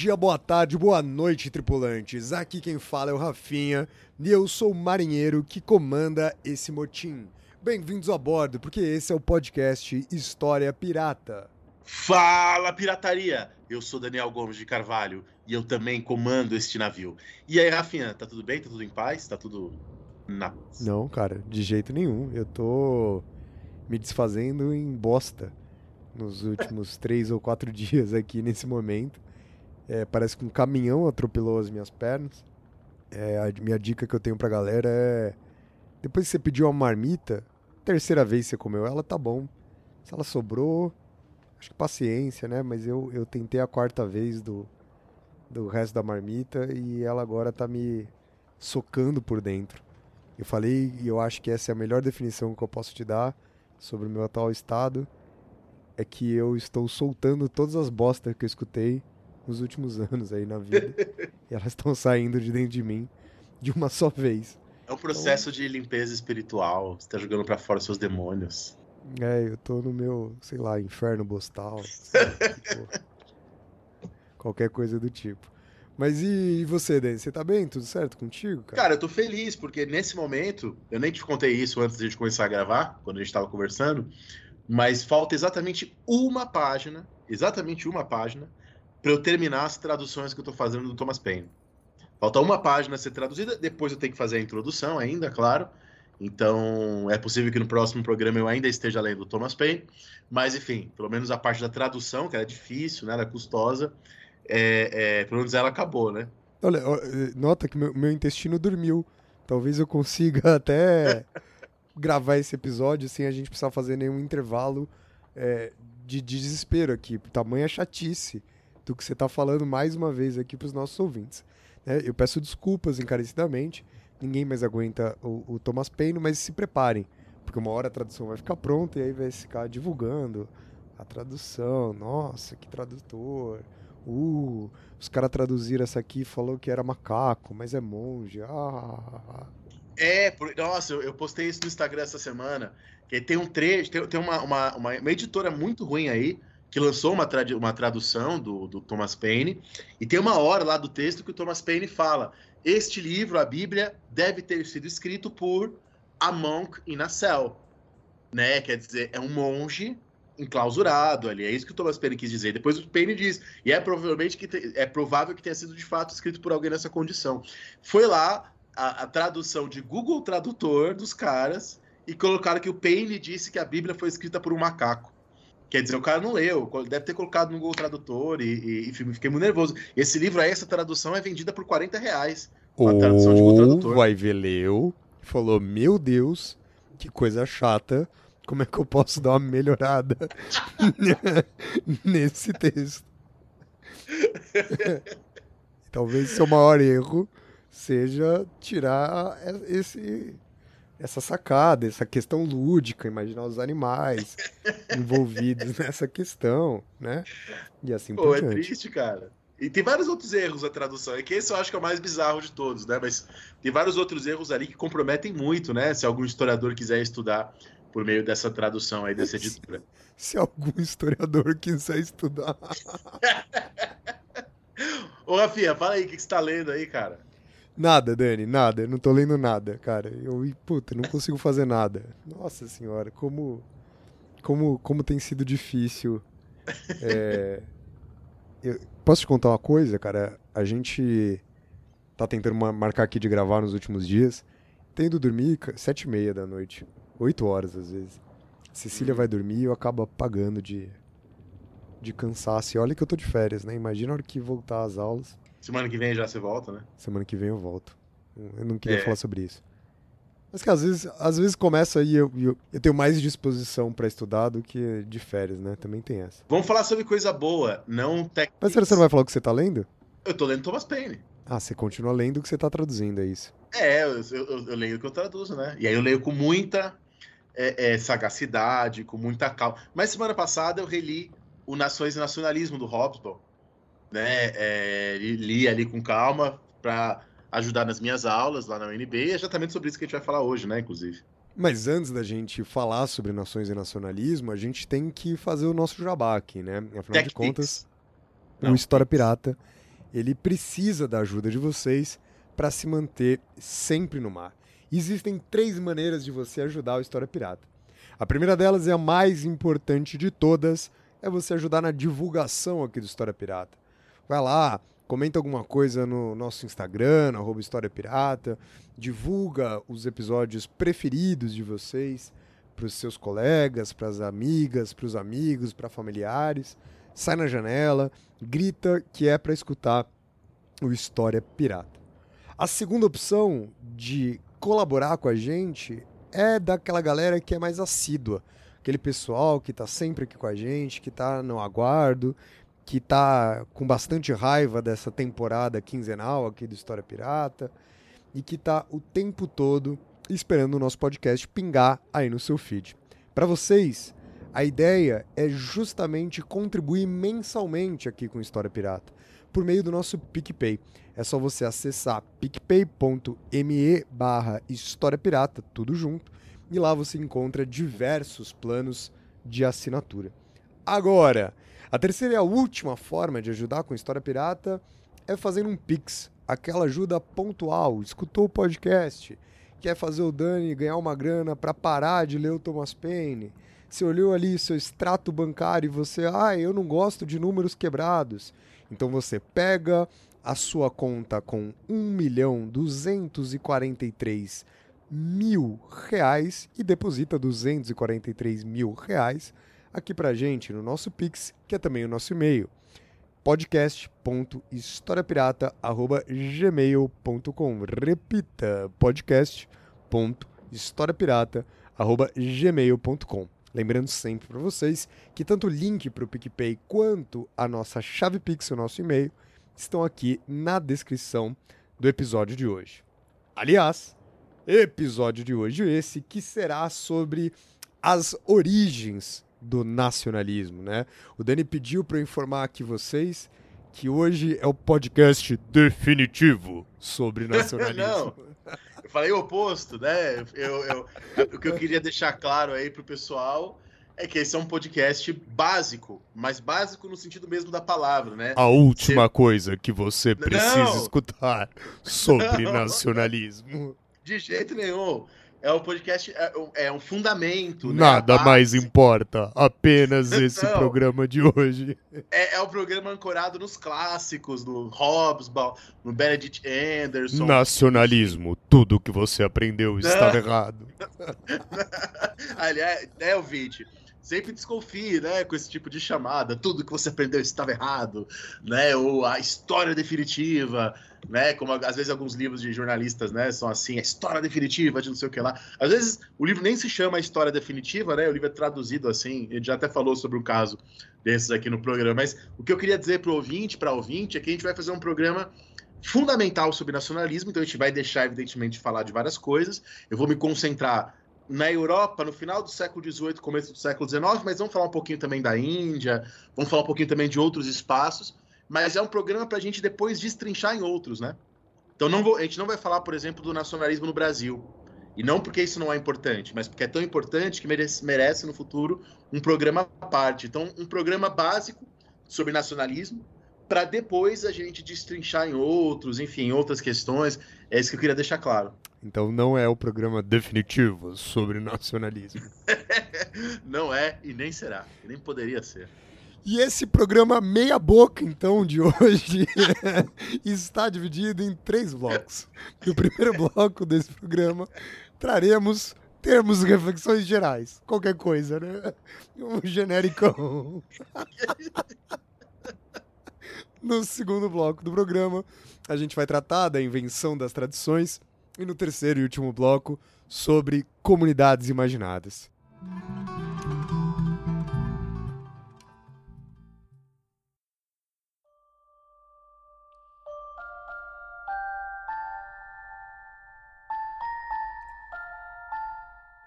Dia, boa tarde, boa noite, tripulantes. Aqui quem fala é o Rafinha e eu sou o marinheiro que comanda esse motim. Bem-vindos a bordo, porque esse é o podcast História Pirata. Fala, pirataria! Eu sou Daniel Gomes de Carvalho e eu também comando este navio. E aí, Rafinha, tá tudo bem? Tá tudo em paz? Tá tudo na paz? Não, cara, de jeito nenhum. Eu tô me desfazendo em bosta nos últimos três ou quatro dias aqui nesse momento. É, parece que um caminhão atropelou as minhas pernas. É, a minha dica que eu tenho pra galera é: depois que você pediu uma marmita, terceira vez que você comeu ela, tá bom. Se ela sobrou, acho que paciência, né? Mas eu, eu tentei a quarta vez do, do resto da marmita e ela agora tá me socando por dentro. Eu falei e eu acho que essa é a melhor definição que eu posso te dar sobre o meu atual estado. É que eu estou soltando todas as bostas que eu escutei nos últimos anos aí na vida. e elas estão saindo de dentro de mim de uma só vez. É um processo de limpeza espiritual. Você tá jogando pra fora seus demônios. É, eu tô no meu, sei lá, inferno bostal. Tipo, Qualquer coisa do tipo. Mas e, você, Dani? Você tá bem? Tudo certo contigo, cara? Cara, eu tô feliz, porque nesse momento, eu nem te contei isso antes de a gente começar a gravar, quando a gente tava conversando, mas falta exatamente uma página, exatamente uma página, para eu terminar as traduções que eu tô fazendo do Thomas Paine. Falta uma página ser traduzida, depois eu tenho que fazer a introdução ainda, claro. Então, é possível que no próximo programa eu ainda esteja lendo o Thomas Paine, mas enfim, pelo menos a parte da tradução, que era difícil, né, era custosa, é, é, pelo menos ela acabou, né? Olha, eh, nota que meu, meu intestino dormiu. Talvez eu consiga até gravar esse episódio sem a gente precisar fazer nenhum intervalo é, de desespero aqui. Tamanha chatice do que você tá falando mais uma vez aqui pros nossos ouvintes. né? eu peço desculpas encarecidamente. Ninguém mais aguenta o, o Thomas Paine, mas se preparem. Porque uma hora a tradução vai ficar pronta e aí vai ficar divulgando a tradução. Nossa, que tradutor. Uh, os caras traduziram essa aqui falou que era macaco, mas é monge. Ah, É, por- nossa, eu, eu postei isso no Instagram essa semana, que tem um trecho, tem, tem uma, uma, uma, uma editora muito ruim aí, que lançou uma, trad- uma tradução do, do Thomas Paine, e tem uma hora lá do texto que o Thomas Paine fala, este livro, a Bíblia, deve ter sido escrito por a monk in a cell, né, quer dizer, é um monge enclausurado ali, é isso que o Thomas Paine quis dizer. Depois o Paine diz, e é provavelmente que é provável que tenha sido de fato escrito por alguém nessa condição. Foi lá a, a tradução de Google Tradutor dos caras e colocaram que o Paine disse que a Bíblia foi escrita por um macaco. Quer dizer, o cara não leu, deve ter colocado no Google Tradutor e, e enfim, fiquei muito nervoso. Esse livro aí, essa tradução é vendida por 40 reais. Uma tradução de Google Ou Tradutor. leu falou: Meu Deus, que coisa chata. Como é que eu posso dar uma melhorada nesse texto? Talvez seu maior erro seja tirar esse, essa sacada, essa questão lúdica, imaginar os animais envolvidos nessa questão, né? E assim Pô, por é diante. triste, cara. E tem vários outros erros na tradução. É que esse eu acho que é o mais bizarro de todos, né? Mas tem vários outros erros ali que comprometem muito, né? Se algum historiador quiser estudar por meio dessa tradução aí dessa editora. Se algum historiador quiser estudar. Ô, Rafinha, fala aí, o que que você tá lendo aí, cara? Nada, Dani, nada. Eu não tô lendo nada, cara. Eu, puta, não consigo fazer nada. Nossa senhora, como. Como, como tem sido difícil. É, eu- posso te contar uma coisa, cara? A gente tá tentando ma- marcar aqui de gravar nos últimos dias. Tendo dormir sete e meia da noite. Oito horas, às vezes. Cecília vai dormir e eu acabo apagando de, de cansaço. E olha que eu tô de férias, né? Imagina a hora que voltar às aulas. Semana que vem já você volta, né? Semana que vem eu volto. Eu não queria É. falar sobre isso. Mas que às vezes, às vezes começa aí eu, eu, eu tenho mais disposição pra estudar do que de férias, né? Também tem essa. Vamos falar sobre coisa boa, não técnica. Mas você não vai falar o que você tá lendo? Eu tô lendo Thomas Paine. Ah, você continua lendo o que você tá traduzindo, é isso. É, eu, eu- eu leio o que eu traduzo, né? E aí eu leio com muita é, é, sagacidade, com muita calma. Mas semana passada eu reli o Nações e Nacionalismo do Hobsbawm, né? É, li, li ali com calma para ajudar nas minhas aulas lá na UNB e é exatamente sobre isso que a gente vai falar hoje, né? Inclusive. Mas antes da gente falar sobre nações e nacionalismo, a gente tem que fazer o nosso jabá aqui, né? Afinal de Tech contas, Pix. o História Pix. Pirata, ele precisa da ajuda de vocês para se manter sempre no mar. Existem três maneiras de você ajudar o História Pirata. A primeira delas é a mais importante de todas, é você ajudar na divulgação aqui do História Pirata. Vai lá, comenta alguma coisa no nosso Instagram, arroba História Pirata, divulga os episódios preferidos de vocês para os seus colegas, para as amigas, para os amigos, para familiares. Sai na janela, grita que é para escutar o História Pirata. A segunda opção de colaborar com a gente é daquela galera que é mais assídua, aquele pessoal que está sempre aqui com a gente, que está no aguardo, que está com bastante raiva dessa temporada quinzenal aqui do História Pirata e que está o tempo todo esperando o nosso podcast pingar aí no seu feed. Para vocês, a ideia é justamente contribuir mensalmente aqui com História Pirata, por meio do nosso PicPay. É só você acessar picpay.me barra História Pirata, tudo junto, e lá você encontra diversos planos de assinatura. Agora, a terceira e a última forma de ajudar com História Pirata é fazendo um Pix, aquela ajuda pontual. Escutou o podcast, quer fazer o Dani ganhar uma grana para parar de ler o Thomas Paine. Você olhou ali seu extrato bancário e você, ah, eu não gosto de números quebrados. Então você pega a sua conta com 1 milhão 243 mil reais e deposita 243 mil reais aqui pra gente no nosso Pix, que é também o nosso e-mail, podcast.historiapirata.gmail.com Repita, podcast.historiapirata.gmail.com Lembrando sempre para vocês que tanto o link para o PicPay quanto a nossa chave Pix, o nosso e-mail, estão aqui na descrição do episódio de hoje. Aliás, episódio de hoje esse que será sobre as origens do nacionalismo, né? O Dani pediu para eu informar aqui vocês que hoje é o podcast definitivo sobre nacionalismo. Não. Eu falei o oposto, né? Eu, eu- o que eu queria deixar claro aí pro pessoal é que esse é um podcast básico, mas básico no sentido mesmo da palavra, né? A última coisa que você precisa Não. escutar sobre Não. nacionalismo. De jeito nenhum. É um podcast, é um, é um fundamento. né? Nada mais importa, apenas esse Não. programa de hoje. É, é um programa ancorado nos clássicos, no Hobsbawm, no Benedict Anderson. Nacionalismo, tudo que você aprendeu estava errado. Aliás, né, ouvinte? Sempre desconfie, né, com esse tipo de chamada. Tudo que você aprendeu estava errado, né? Ou a história definitiva, né? Como às vezes alguns livros de jornalistas, né, são assim, a história definitiva de não sei o que lá. Às vezes o livro nem se chama a história definitiva, né? O livro é traduzido assim. Ele já até falou sobre um caso desses aqui no programa. Mas o que eu queria dizer para o ouvinte, para ouvinte, é que a gente vai fazer um programa fundamental sobre nacionalismo. Então a gente vai deixar, evidentemente, de falar de várias coisas. Eu vou me concentrar na Europa, no final do século XVIII, começo do século XIX, mas vamos falar um pouquinho também da Índia, vamos falar um pouquinho também de outros espaços, mas é um programa para a gente depois destrinchar em outros, né? Então não vou- a gente não vai falar, por exemplo, do nacionalismo no Brasil. E não porque isso não é importante, mas porque é tão importante que merece, merece no futuro um programa à parte. Então, um programa básico sobre nacionalismo, para depois a gente destrinchar em outros, enfim, em outras questões. É isso que eu queria deixar claro. Então não é o programa definitivo sobre nacionalismo. Não é e nem será. E nem poderia ser. E esse programa meia boca, então, de hoje, está dividido em três blocos. No primeiro bloco desse programa, traremos termos reflexões gerais. Qualquer coisa, né? Um genérico. No segundo bloco do programa, a gente vai tratar da invenção das tradições. E no terceiro e último bloco, sobre comunidades imaginadas.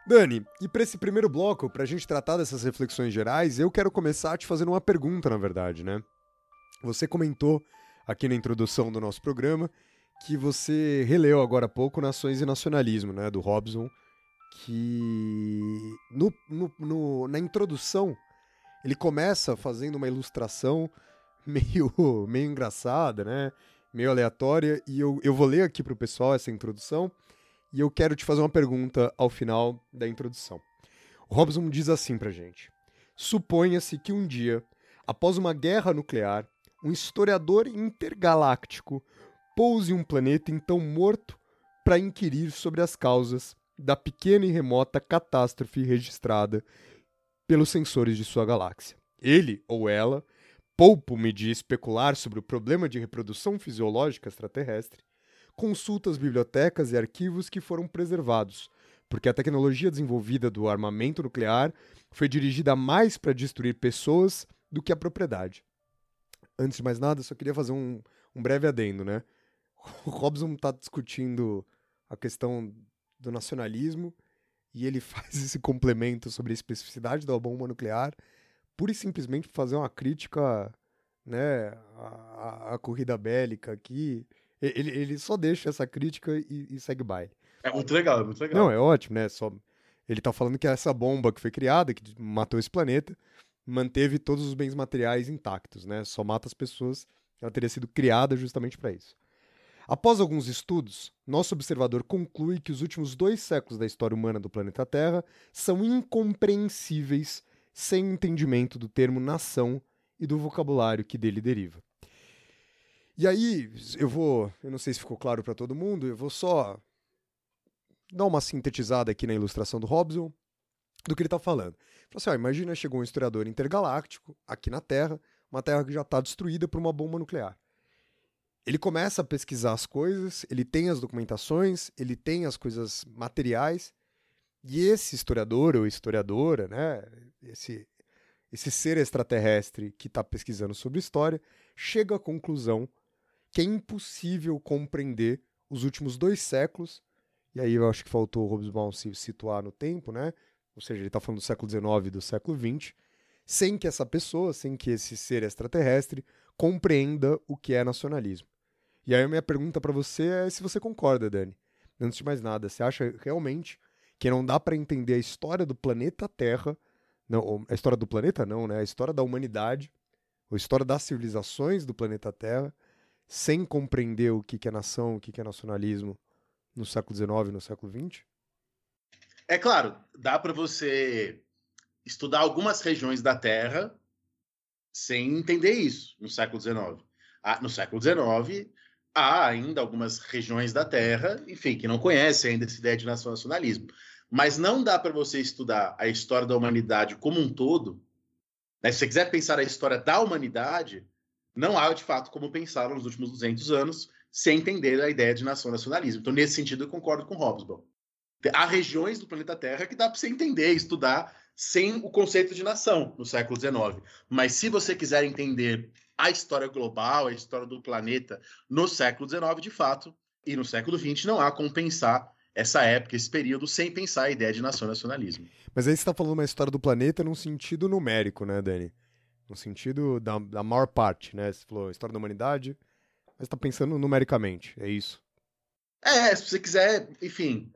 Dani, e para esse primeiro bloco, para a gente tratar dessas reflexões gerais, eu quero começar te fazendo uma pergunta, na verdade, né? Você comentou aqui na introdução do nosso programa que você releu agora há pouco Nações e Nacionalismo, né, do Robson, que no, no, no, na introdução ele começa fazendo uma ilustração meio, meio engraçada, né, meio aleatória, e eu, eu vou ler aqui para o pessoal essa introdução, e eu quero te fazer uma pergunta ao final da introdução. O Robson diz assim pra gente: Suponha-se que um dia, após uma guerra nuclear, um historiador intergaláctico pouse um planeta então morto para inquirir sobre as causas da pequena e remota catástrofe registrada pelos sensores de sua galáxia. Ele ou ela poupo-me de especular sobre o problema de reprodução fisiológica extraterrestre consulta as bibliotecas e arquivos que foram preservados, porque a tecnologia desenvolvida do armamento nuclear foi dirigida mais para destruir pessoas do que a propriedade. Antes de mais nada, só queria fazer um, um breve adendo, né? O Robson está discutindo a questão do nacionalismo e ele faz esse complemento sobre a especificidade da bomba nuclear, pura e simplesmente fazer uma crítica né, à, à corrida bélica aqui, ele, ele só deixa essa crítica e, e segue baile. É muito legal, é muito legal. Não, é ótimo, né? Só, ele tá falando que essa bomba que foi criada, que matou esse planeta, manteve todos os bens materiais intactos, né? Só mata as pessoas. Ela teria sido criada justamente para isso. Após alguns estudos, nosso observador conclui que os últimos dois séculos da história humana do planeta Terra são incompreensíveis sem entendimento do termo nação e do vocabulário que dele deriva. E aí, eu vou, eu não sei se ficou claro para todo mundo, eu vou só dar uma sintetizada aqui na ilustração do Robson do que ele está falando. Ele assim, ó, imagina chegou um historiador intergaláctico aqui na Terra, uma Terra que já está destruída por uma bomba nuclear. Ele começa a pesquisar as coisas, ele tem as documentações, ele tem as coisas materiais, e esse historiador ou historiadora, né, esse, esse ser extraterrestre que está pesquisando sobre história, chega à conclusão que é impossível compreender os últimos dois séculos, e aí eu acho que faltou o Hobsbawm se situar no tempo, né? Ou seja, ele está falando do século XIX e do século XX, sem que essa pessoa, sem que esse ser extraterrestre compreenda o que é nacionalismo. E aí a minha pergunta para você é se você concorda, Dani. Antes de mais nada, você acha realmente que não dá para entender a história do planeta Terra, não, a história do planeta não, né? A história da humanidade, a história das civilizações do planeta Terra, sem compreender o que é nação, o que é nacionalismo no século XIX no século XX? É claro, dá para você estudar algumas regiões da Terra sem entender isso no século XIX. Ah, no século XIX, há ainda algumas regiões da Terra, enfim, que não conhecem ainda essa ideia de nacionalismo. Mas não dá para você estudar a história da humanidade como um todo. Né? Se você quiser pensar a história da humanidade, não há, de fato, como pensaram nos últimos 200 anos, sem entender a ideia de nação-nacionalismo. Então, nesse sentido, eu concordo com Hobsbawm. Há regiões do planeta Terra que dá para você entender, estudar, sem o conceito de nação no século XIX. Mas se você quiser entender a história global, a história do planeta no século XIX, de fato, e no século XX, não há como pensar essa época, esse período, sem pensar a ideia de nação-nacionalismo. Mas aí você está falando uma história do planeta num sentido numérico, né, Dani? no sentido da, da maior parte, né? Você falou história da humanidade, mas está pensando numericamente, é isso? É, se você quiser, enfim,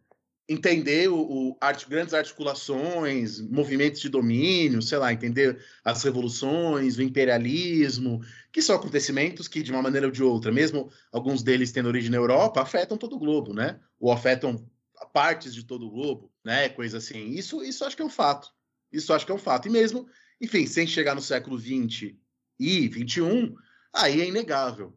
entender o, o art, grandes articulações, movimentos de domínio, sei lá, entender as revoluções, o imperialismo, que são acontecimentos que, de uma maneira ou de outra, mesmo alguns deles tendo origem na Europa, afetam todo o globo, né? Ou afetam partes de todo o globo, né? Coisa assim. Isso, isso acho que é um fato. Isso acho que é um fato. E mesmo enfim, sem chegar no século XX e XXI, aí é inegável.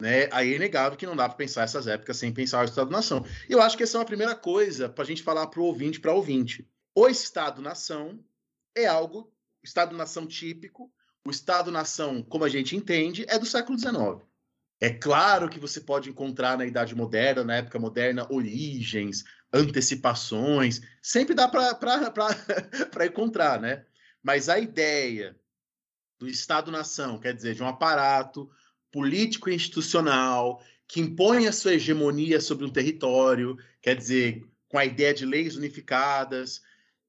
Né? Aí é inegável que não dá para pensar essas épocas sem pensar o Estado-nação. E eu acho que essa é uma primeira coisa para a gente falar para o ouvinte, para ouvinte. O Estado-nação é algo, Estado-nação típico, o Estado-nação, como a gente entende, é do século XIX. É claro que você pode encontrar na Idade Moderna, na época moderna, origens, antecipações, sempre dá para encontrar, né? Mas a ideia do Estado-nação, quer dizer, de um aparato político e institucional que impõe a sua hegemonia sobre um território, quer dizer, com a ideia de leis unificadas,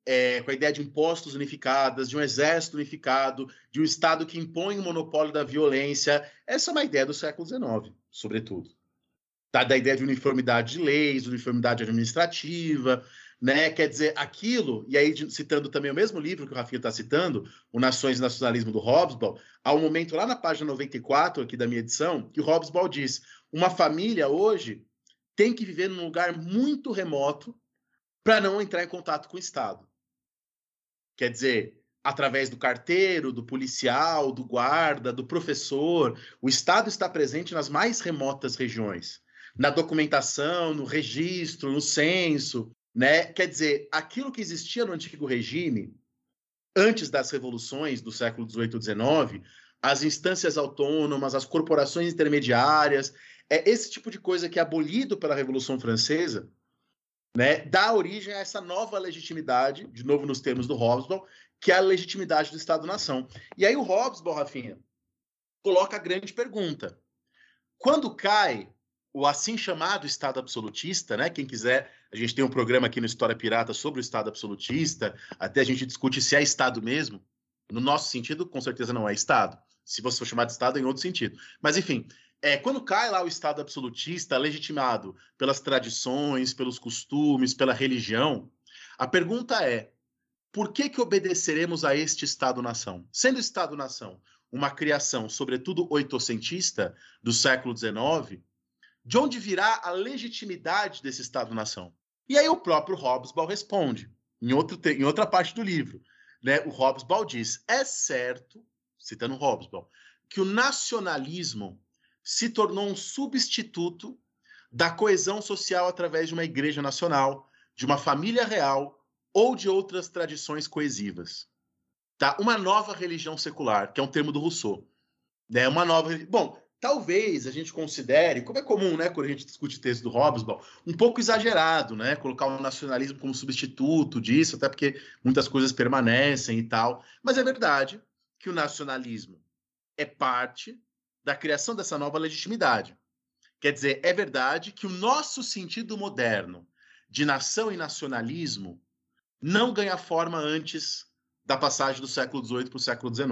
é, com a ideia de impostos unificadas, de um exército unificado, de um Estado que impõe o monopólio da violência. Essa é uma ideia do século XIX, sobretudo. Tá? Da ideia de uniformidade de leis, uniformidade administrativa, né? Quer dizer, aquilo, e aí citando também o mesmo livro que o Rafinha está citando, O Nações e Nacionalismo do Hobsbawm, há um momento lá na página 94 aqui da minha edição, que o Hobsbawm diz: uma família hoje tem que viver num lugar muito remoto para não entrar em contato com o Estado. Quer dizer, através do carteiro, do policial, do guarda, do professor, o Estado está presente nas mais remotas regiões, na documentação, no registro, no censo, né? Quer dizer, aquilo que existia no antigo regime, antes das revoluções do século XVIII e XIX, as instâncias autônomas, as corporações intermediárias, é esse tipo de coisa que é abolido pela Revolução Francesa, né, dá origem a essa nova legitimidade, de novo nos termos do Hobsbawm, que é a legitimidade do Estado-nação. E aí o Hobsbawm, Rafinha, coloca a grande pergunta. Quando cai o assim chamado Estado absolutista, né? Quem quiser, a gente tem um programa aqui no História Pirata sobre o Estado absolutista, até a gente discute se é Estado mesmo. No nosso sentido, com certeza não é Estado. Se você for chamar de Estado, é em outro sentido. Mas, enfim, é, quando cai lá o Estado absolutista, legitimado pelas tradições, pelos costumes, pela religião, a pergunta é: por que, que obedeceremos a este Estado-nação? Sendo Estado-nação uma criação, sobretudo oitocentista, do século XIX, de onde virá a legitimidade desse Estado-nação? E aí o próprio Hobsbawm responde, em, outro, em outra parte do livro. Né? O Hobsbawm diz: é certo, citando Hobsbawm, que o nacionalismo se tornou um substituto da coesão social através de uma igreja nacional, de uma família real ou de outras tradições coesivas. Tá? Uma nova religião secular, que é um termo do Rousseau. Né? Uma nova. Bom, talvez a gente considere, como é comum, né, quando a gente discute texto do Hobsbawm, um pouco exagerado, né, colocar o nacionalismo como substituto disso, até porque muitas coisas permanecem e tal. Mas é verdade que o nacionalismo é parte da criação dessa nova legitimidade. Quer dizer, é verdade que o nosso sentido moderno de nação e nacionalismo não ganha forma antes da passagem do século XVIII para o século XIX.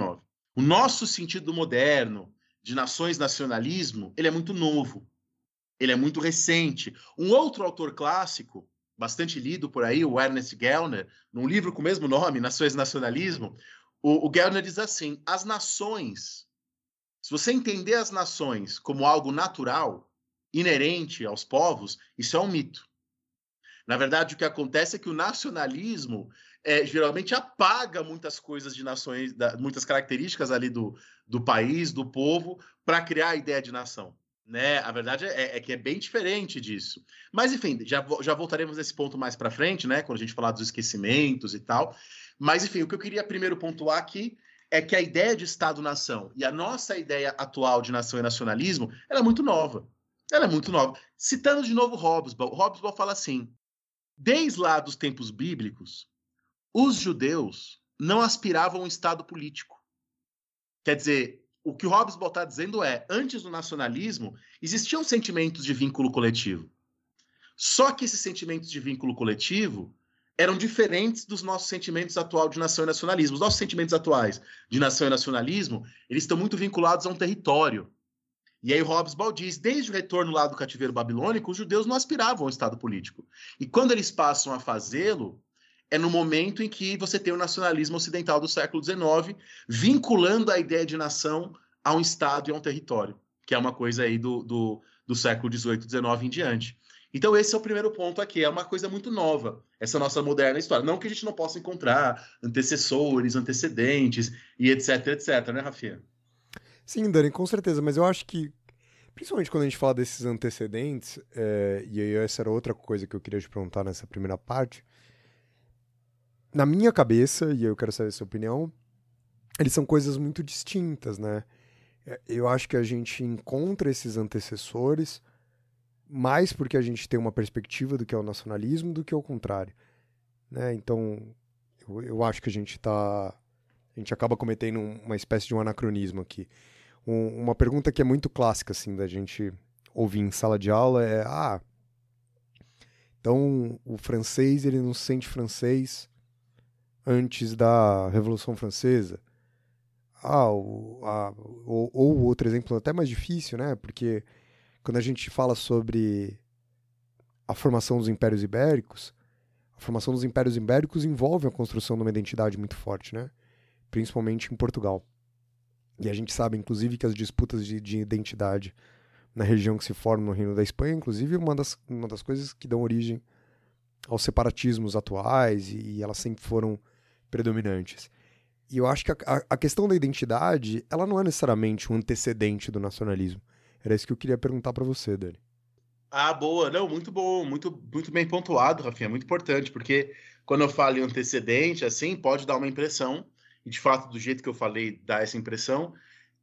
O nosso sentido moderno de nações nacionalismo, ele é muito novo, ele é muito recente. Um outro autor clássico, bastante lido por aí, o Ernest Gellner, num livro com o mesmo nome, Nações e Nacionalismo, o, o Gellner diz assim: as nações, se você entender as nações como algo natural, inerente aos povos, isso é um mito. Na verdade, o que acontece é que o nacionalismo é, geralmente apaga muitas coisas de nações, da, muitas características ali do, do país, do povo, para criar a ideia de nação. Né? A verdade é, é, que é bem diferente disso. Mas, enfim, já, já voltaremos nesse ponto mais para frente, né? Quando a gente falar dos esquecimentos e tal. Mas, enfim, o que eu queria primeiro pontuar aqui é que a ideia de Estado-nação e a nossa ideia atual de nação e nacionalismo ela é muito nova. Ela é muito nova. Citando de novo Hobsbawm, Hobsbawm fala assim: desde lá dos tempos bíblicos, os judeus não aspiravam a um Estado político. Quer dizer, o que o Hobsbawm está dizendo é, antes do nacionalismo, existiam sentimentos de vínculo coletivo. Só que esses sentimentos de vínculo coletivo eram diferentes dos nossos sentimentos atuais de nação e nacionalismo. Os nossos sentimentos atuais de nação e nacionalismo, eles estão muito vinculados a um território. E aí Hobsbawm diz, desde o retorno lá do cativeiro babilônico, os judeus não aspiravam ao Estado político. E quando eles passam a fazê-lo, é no momento em que você tem o nacionalismo ocidental do século XIX vinculando a ideia de nação a um Estado e a um território, que é uma coisa aí do, do, do século XVIII, XIX em diante. Então, esse é o primeiro ponto aqui. É uma coisa muito nova, essa nossa moderna história. Não que a gente não possa encontrar antecessores, antecedentes e etc, etc, né, Rafinha? Sim, Dani, com certeza. Mas eu acho que, principalmente quando a gente fala desses antecedentes, é, e aí essa era outra coisa que eu queria te perguntar nessa primeira parte. Na minha cabeça, e eu quero saber a sua opinião, eles são coisas muito distintas, né? É, eu acho que a gente encontra esses antecessores mais porque a gente tem uma perspectiva do que é o nacionalismo do que o contrário. Né? Então, eu, eu acho que a gente está. A gente acaba cometendo uma espécie de um anacronismo aqui. Um, uma pergunta que é muito clássica, assim, da gente ouvir em sala de aula é: ah, então o francês ele não se sente francês antes da Revolução Francesa. Ah, o, a, ou, ou outro exemplo até mais difícil, né? Porque quando a gente fala sobre a formação dos impérios ibéricos, a formação dos impérios ibéricos envolve a construção de uma identidade muito forte, né? Principalmente em Portugal. E a gente sabe, inclusive, que as disputas de, de identidade na região que se forma no Reino da Espanha, inclusive, uma das, uma das coisas que dão origem aos separatismos atuais, e, e elas sempre foram predominantes. E eu acho que a, a, questão da identidade, ela não é necessariamente um antecedente do nacionalismo. Era isso que eu queria perguntar para você, Dani. Ah, boa. Não, muito bom, muito, muito bem pontuado, Rafinha, muito importante, porque quando eu falo em antecedente, assim, pode dar uma impressão, e de fato, do jeito que eu falei, dá essa impressão,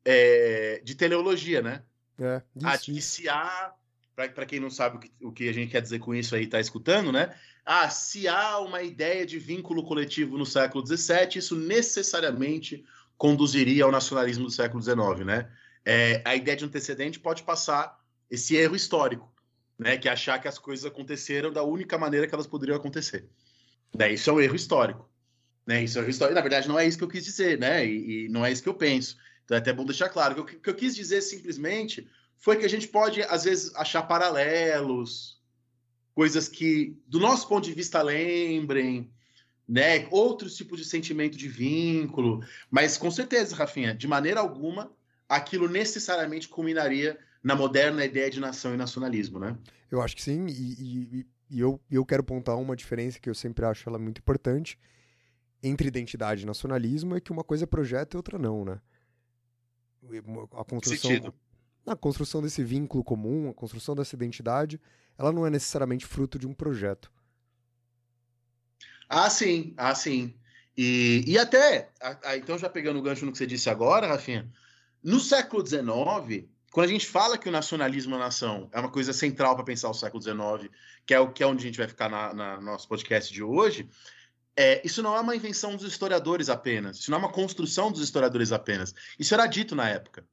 é, de teleologia, né? É, isso, ah, há, para quem não sabe o que, o que a gente quer dizer com isso aí, tá escutando, né? Ah, se há uma ideia de vínculo coletivo no século XVII, isso necessariamente conduziria ao nacionalismo do século XIX, né? É, a ideia de antecedente pode passar esse erro histórico, né? Que é achar que as coisas aconteceram da única maneira que elas poderiam acontecer. Né? Isso é um erro histórico. Né? Isso é um erro histórico. Na verdade, não é isso que eu quis dizer, né? E, e não é isso que eu penso. Então é até bom deixar claro. O que, que eu quis dizer simplesmente foi que a gente pode, às vezes, achar paralelos, coisas que, do nosso ponto de vista, lembrem, né? Outros tipos de sentimento de vínculo. Mas com certeza, Rafinha, de maneira alguma, aquilo necessariamente culminaria na moderna ideia de nação e nacionalismo, né? Eu acho que sim, e, e, e eu, eu quero apontar uma diferença que eu sempre acho ela muito importante entre identidade e nacionalismo é que uma coisa é projeto e outra não, né? A construção, Sentido. a construção desse vínculo comum, a construção dessa identidade, ela não é necessariamente fruto de um projeto. Ah, sim, ah, sim. E, e até, a, a, então já pegando o gancho no que você disse agora, Rafinha, no século XIX, quando a gente fala que o nacionalismo na nação é uma coisa central para pensar o século XIX, que é o que é onde a gente vai ficar na, na nosso podcast de hoje, é, isso não é uma invenção dos historiadores apenas, isso não é uma construção dos historiadores apenas. Isso era dito na época.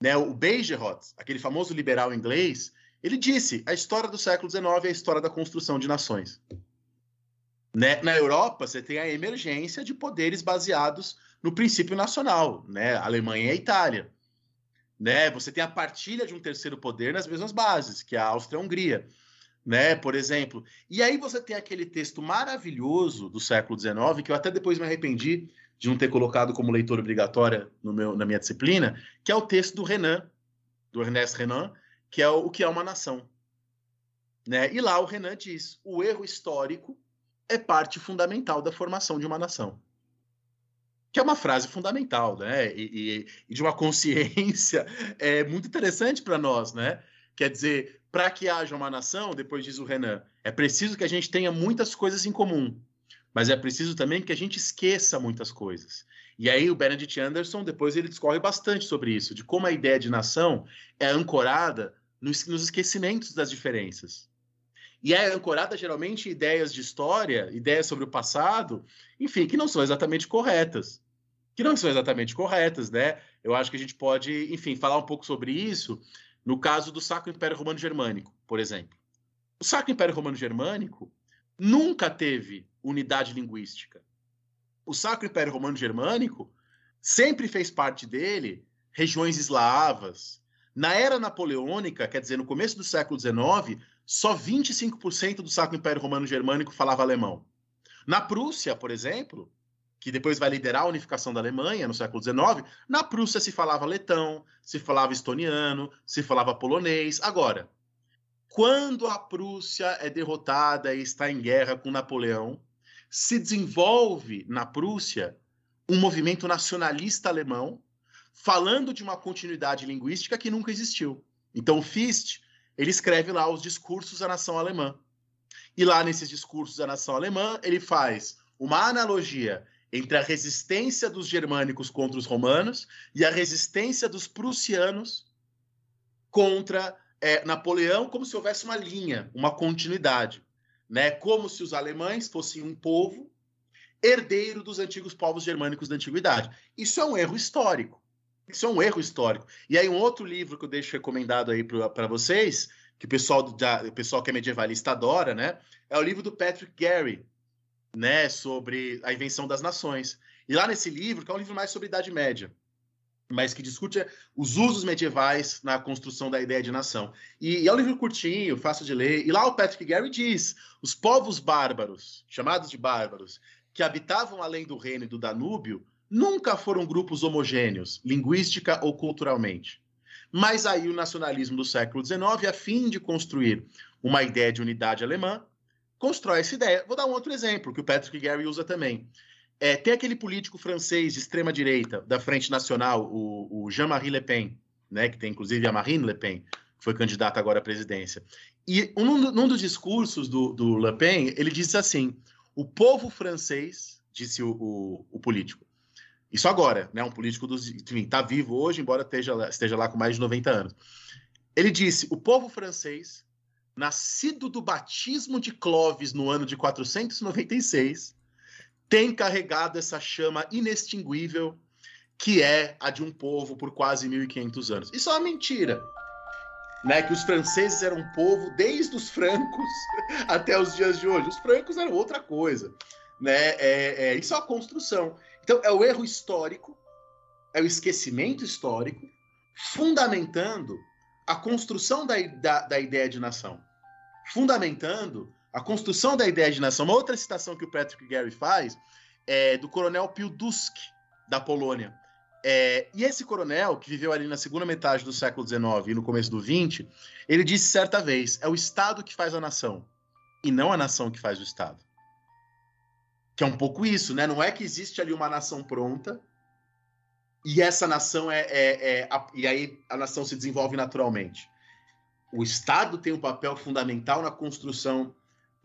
Né? O Bejerot, aquele famoso liberal inglês, ele disse: a história do século XIX é a história da construção de nações. Né? Na Europa, você tem a emergência de poderes baseados no princípio nacional, né? A Alemanha e a Itália. Né? Você tem a partilha de um terceiro poder nas mesmas bases, que é a Áustria-Hungria, né? Por exemplo. E aí você tem aquele texto maravilhoso do século XIX, que eu até depois me arrependi de não ter colocado como leitor obrigatória meu, na minha disciplina, que é o texto do Renan, do Ernest Renan, que é o que é uma nação. Né? E lá o Renan diz: o erro histórico é parte fundamental da formação de uma nação. Que é uma frase fundamental, né? E, e, e de uma consciência é, muito interessante para nós, né? Quer dizer, para que haja uma nação, depois diz o Renan, é preciso que a gente tenha muitas coisas em comum, mas é preciso também que a gente esqueça muitas coisas. E aí o Benedict Anderson, depois ele discorre bastante sobre isso, de como a ideia de nação é ancorada nos, nos esquecimentos das diferenças. E é ancorada geralmente em ideias de história, ideias sobre o passado, enfim, que não são exatamente corretas. Que não são exatamente corretas, né? Eu acho que a gente pode, enfim, falar um pouco sobre isso no caso do Sacro Império Romano Germânico, por exemplo. O Sacro Império Romano Germânico nunca teve unidade linguística. O Sacro Império Romano Germânico sempre fez parte dele regiões eslavas, na era napoleônica, quer dizer, no começo do século XIX, só 25% do Sacro Império Romano Germânico falava alemão. Na Prússia, por exemplo, que depois vai liderar a unificação da Alemanha no século XIX, na Prússia se falava letão, se falava estoniano, se falava polonês. Agora, quando a Prússia é derrotada e está em guerra com Napoleão, se desenvolve na Prússia um movimento nacionalista alemão falando de uma continuidade linguística que nunca existiu. Então, Fichte, ele escreve lá os discursos da nação alemã. E lá nesses discursos da nação alemã, ele faz uma analogia entre a resistência dos germânicos contra os romanos e a resistência dos prussianos contra é, Napoleão como se houvesse uma linha, uma continuidade, né? Como se os alemães fossem um povo herdeiro dos antigos povos germânicos da antiguidade. Isso é um erro histórico. Isso é um erro histórico. E aí um outro livro que eu deixo recomendado aí para vocês, que o pessoal, já, o pessoal que é medievalista adora, né? É o livro do Patrick Gary, né? Sobre a invenção das nações. E lá nesse livro, que é um livro mais sobre Idade Média, mas que discute os usos medievais na construção da ideia de nação. E, e, é um livro curtinho, fácil de ler. E lá o Patrick Gary diz: os povos bárbaros, chamados de bárbaros, que habitavam além do reino e do Danúbio, nunca foram grupos homogêneos, linguística ou culturalmente. Mas aí o nacionalismo do século XIX, a fim de construir uma ideia de unidade alemã, constrói essa ideia. Vou dar um outro exemplo que o Patrick Gary usa também. É, tem aquele político francês de extrema direita da Frente Nacional, o, o Jean-Marie Le Pen, né, que tem inclusive a Marine Le Pen, que foi candidata agora à presidência. E um, num dos discursos do, do Le Pen, ele disse assim: o povo francês, disse o, o, o político, isso agora, né, um político dos, está vivo hoje, embora esteja, esteja lá com mais de 90 anos. Ele disse: o povo francês, nascido do batismo de Clovis no ano de 496, tem carregado essa chama inextinguível que é a de um povo por quase 1500 anos. Isso é uma mentira. Né, que os franceses eram um povo desde os francos até os dias de hoje. Os francos eram outra coisa. Né? É, é, isso é uma construção. Então, é o erro histórico, é o esquecimento histórico, fundamentando a construção da, da, da ideia de nação. Fundamentando a construção da ideia de nação. Uma outra citação que o Patrick Gary faz é do coronel Piłsudski, da Polônia. É, e esse coronel, que viveu ali na segunda metade do século XIX e no começo do XX, ele disse certa vez: é o Estado que faz a nação, e não a nação que faz o Estado. Que é um pouco isso, né? Não é que existe ali uma nação pronta e essa nação é. é, é a, e aí a nação se desenvolve naturalmente. O Estado tem um papel fundamental na construção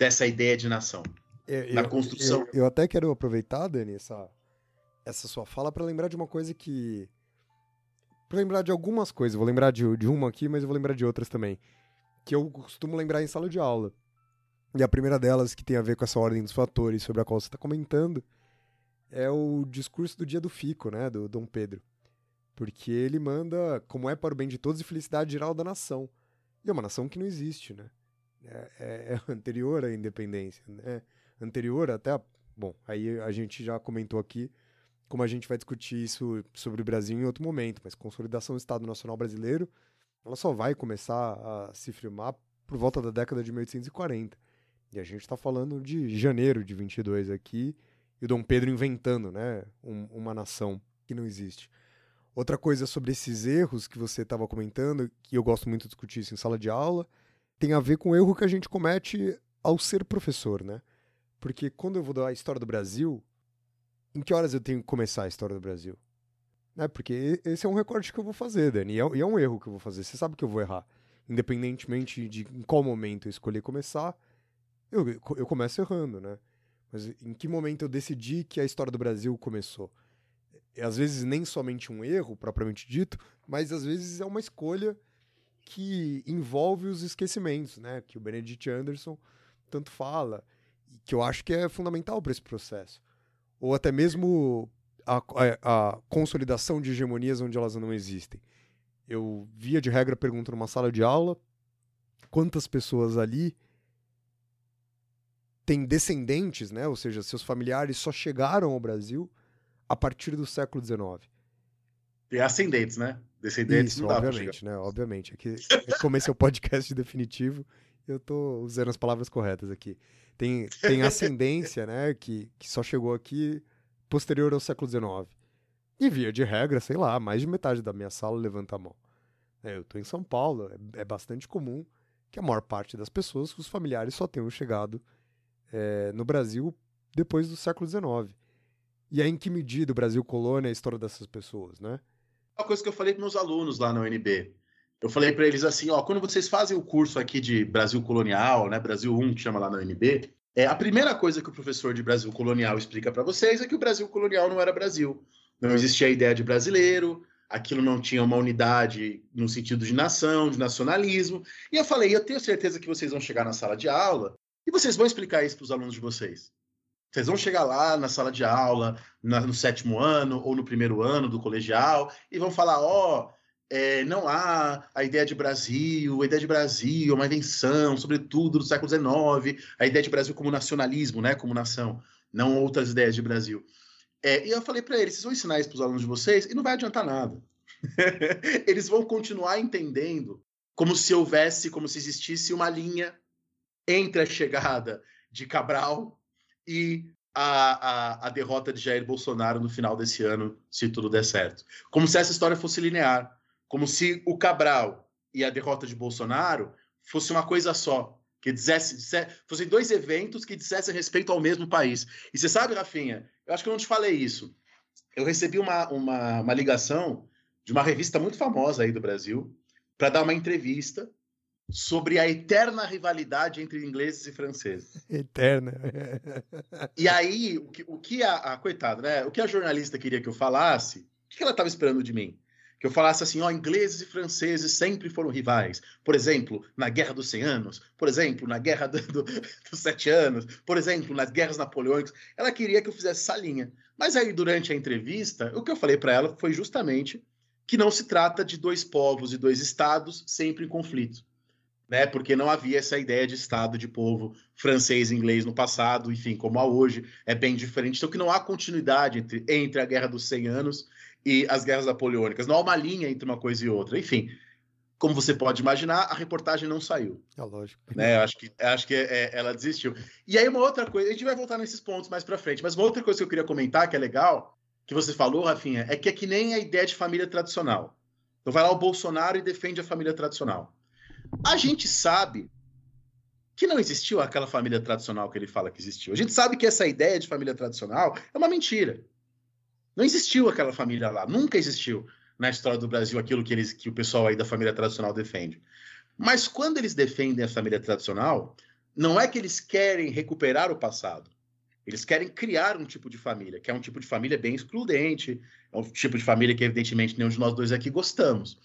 dessa ideia de nação. Eu, na construção. Eu, eu, até quero aproveitar, Dani, essa, essa sua fala para lembrar de uma coisa que. Pra lembrar de algumas coisas. Vou lembrar de, de uma aqui, mas eu vou lembrar de outras também. Que eu costumo lembrar em sala de aula. E a primeira delas, que tem a ver com essa ordem dos fatores sobre a qual você está comentando, é o discurso do dia do Fico, né, do Dom Pedro. Porque ele manda, como é para o bem de todos e felicidade geral da nação. E é uma nação que não existe, né? É, é, é anterior à independência, né? Anterior até, a, bom, aí a gente já comentou aqui como a gente vai discutir isso sobre o Brasil em outro momento, mas consolidação do Estado Nacional Brasileiro, ela só vai começar a se firmar por volta da década de 1840. E a gente está falando de janeiro de 22 aqui, e o Dom Pedro inventando, né, um, uma nação que não existe. Outra coisa sobre esses erros que você estava comentando, que eu gosto muito de discutir isso em sala de aula, tem a ver com o erro que a gente comete ao ser professor, né? Porque quando eu vou dar a história do Brasil, em que horas eu tenho que começar a história do Brasil? Né? Porque esse é um recorte que eu vou fazer, Dani, e é, e é um erro que eu vou fazer. Você sabe que eu vou errar. Independentemente de em qual momento eu escolher começar, eu, eu começo errando, né? Mas em que momento eu decidi que a história do Brasil começou? É, às vezes nem somente um erro, propriamente dito, mas às vezes é uma escolha que envolve os esquecimentos, né? Que o Benedict Anderson tanto fala, e que eu acho que é fundamental para esse processo. Ou até mesmo a, a, a, consolidação de hegemonias onde elas não existem. Eu, via de regra, pergunto numa sala de aula quantas pessoas ali têm descendentes, né? Ou seja, seus familiares só chegaram ao Brasil a partir do século XIX. E ascendentes, né? Descendentes Isso, obviamente, né? Obviamente. É como esse é o podcast definitivo, eu tô usando as palavras corretas aqui. Tem, tem ascendência, né? Que, que só chegou aqui posterior ao século XIX. E via de regra, sei lá, mais de metade da minha sala levanta a mão. É, eu tô em São Paulo, é, é, bastante comum que a maior parte das pessoas, os familiares só tenham chegado é, no Brasil depois do século XIX. E aí, em que medida o Brasil colônia é a história dessas pessoas, né? Uma coisa que eu falei para meus alunos lá na UNB. Eu falei para eles assim, ó, quando vocês fazem o curso aqui de Brasil Colonial, né, Brasil 1, que chama lá na UNB, é a primeira coisa que o professor de Brasil Colonial explica para vocês é que o Brasil Colonial não era Brasil. Não existia a ideia de brasileiro, aquilo não tinha uma unidade no sentido de nação, de nacionalismo. E eu falei, eu tenho certeza que vocês vão chegar na sala de aula e vocês vão explicar isso para os alunos de vocês. Vocês vão chegar lá na sala de aula, na, no sétimo ano ou no primeiro ano do colegial, e vão falar: ó, oh, é, não há a ideia de Brasil, a ideia de Brasil é uma invenção, sobretudo do século XIX, a ideia de Brasil como nacionalismo, né, como nação, não outras ideias de Brasil. É, e eu falei para eles: vocês vão ensinar isso para os alunos de vocês e não vai adiantar nada. eles vão continuar entendendo como se houvesse, como se existisse uma linha entre a chegada de Cabral e a, a, a, derrota de Jair Bolsonaro no final desse ano, se tudo der certo. Como se essa história fosse linear. Como se o Cabral e a derrota de Bolsonaro fosse uma coisa só. Que dissesse, fossem dois eventos que dissessem respeito ao mesmo país. E você sabe, Rafinha, eu acho que eu não te falei isso. Eu recebi uma, uma, uma ligação de uma revista muito famosa aí do Brasil para dar uma entrevista sobre a eterna rivalidade entre ingleses e franceses. Eterna. e aí, o que, o que a, a, coitada, né? O que a jornalista queria que eu falasse, o que ela estava esperando de mim? Que eu falasse assim, ó, ingleses e franceses sempre foram rivais. Por exemplo, na Guerra dos Cem Anos, por exemplo, na Guerra do, do, dos Sete Anos, por exemplo, nas Guerras Napoleônicas. Ela queria que eu fizesse essa linha. Mas aí, durante a entrevista, o que eu falei para ela foi justamente que não se trata de dois povos e dois estados sempre em conflito né? Porque não havia essa ideia de Estado de povo francês e inglês no passado, enfim, como há hoje, é bem diferente. Então, que não há continuidade entre, entre a Guerra dos 100 Anos e as guerras napoleônicas. Não há uma linha entre uma coisa e outra. Enfim, como você pode imaginar, a reportagem não saiu. É lógico. Né? Acho que, acho que é, ela desistiu. E aí, uma outra coisa, a gente vai voltar nesses pontos mais para frente, mas uma outra coisa que eu queria comentar, que é legal, que você falou, Rafinha, é que é que nem a ideia de família tradicional. Então, vai lá o Bolsonaro e defende a família tradicional. A gente sabe que não existiu aquela família tradicional que ele fala que existiu. A gente sabe que essa ideia de família tradicional é uma mentira. Não existiu aquela família lá, nunca existiu na história do Brasil aquilo que, eles, que o pessoal aí da família tradicional defende. Mas quando eles defendem a família tradicional, não é que eles querem recuperar o passado. Eles querem criar um tipo de família, que é um tipo de família bem excludente, é um tipo de família que, evidentemente, nenhum de nós dois aqui gostamos.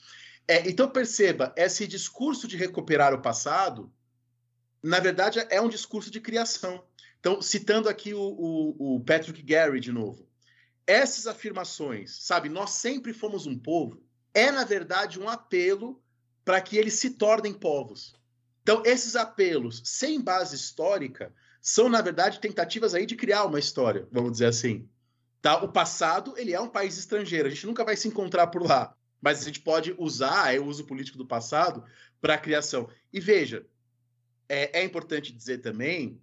É, então perceba, esse discurso de recuperar o passado, na verdade, é um discurso de criação. Então, citando aqui o, o, o Patrick Gary de novo, essas afirmações, sabe, nós sempre fomos um povo, é na verdade um apelo para que eles se tornem povos. Então, esses apelos sem base histórica são, na verdade, tentativas aí de criar uma história, vamos dizer assim. Tá? O passado, ele é um país estrangeiro, a gente nunca vai se encontrar por lá mas a gente pode usar o uso político do passado para a criação. E veja, é, é importante dizer também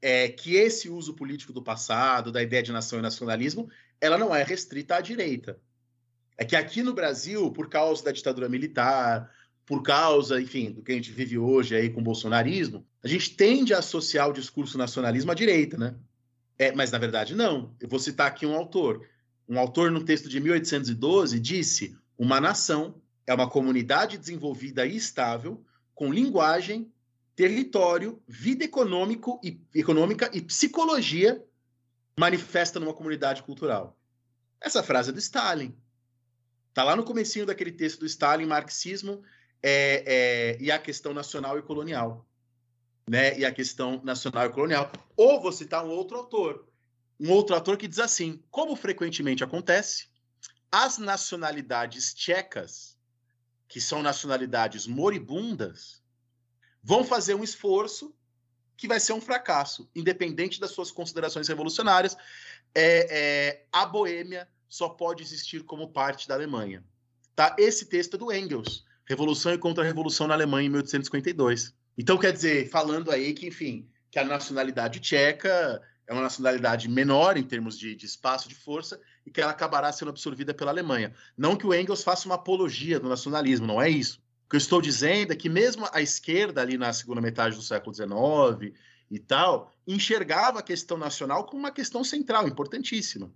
é, que esse uso político do passado, da ideia de nação e nacionalismo, ela não é restrita à direita. É que aqui no Brasil, por causa da ditadura militar, por causa, enfim, do que a gente vive hoje aí com o bolsonarismo, a gente tende a associar o discurso nacionalismo à direita, né? É, mas na verdade não. Eu vou citar aqui um autor. Um autor no texto de 1812 disse: uma nação é uma comunidade desenvolvida e estável, com linguagem, território, vida econômico e, econômica e psicologia manifesta numa comunidade cultural. Essa frase é do Stalin. Está lá no comecinho daquele texto do Stalin, Marxismo é, é, e a questão nacional e colonial. Né? E a questão nacional e colonial. Ou vou citar um outro autor. Um outro autor que diz assim, como frequentemente acontece, as nacionalidades tchecas, que são nacionalidades moribundas, vão fazer um esforço que vai ser um fracasso, independente das suas considerações revolucionárias. É, é, a Boêmia só pode existir como parte da Alemanha. Tá? Esse texto é do Engels, Revolução e Contra-Revolução na Alemanha em 1852. Então, quer dizer, falando aí que, enfim, que a nacionalidade tcheca é uma nacionalidade menor em termos de, de, espaço de força e que ela acabará sendo absorvida pela Alemanha. Não que o Engels faça uma apologia do nacionalismo, não é isso. O que eu estou dizendo é que mesmo a esquerda ali na segunda metade do século XIX e tal, enxergava a questão nacional como uma questão central, importantíssima,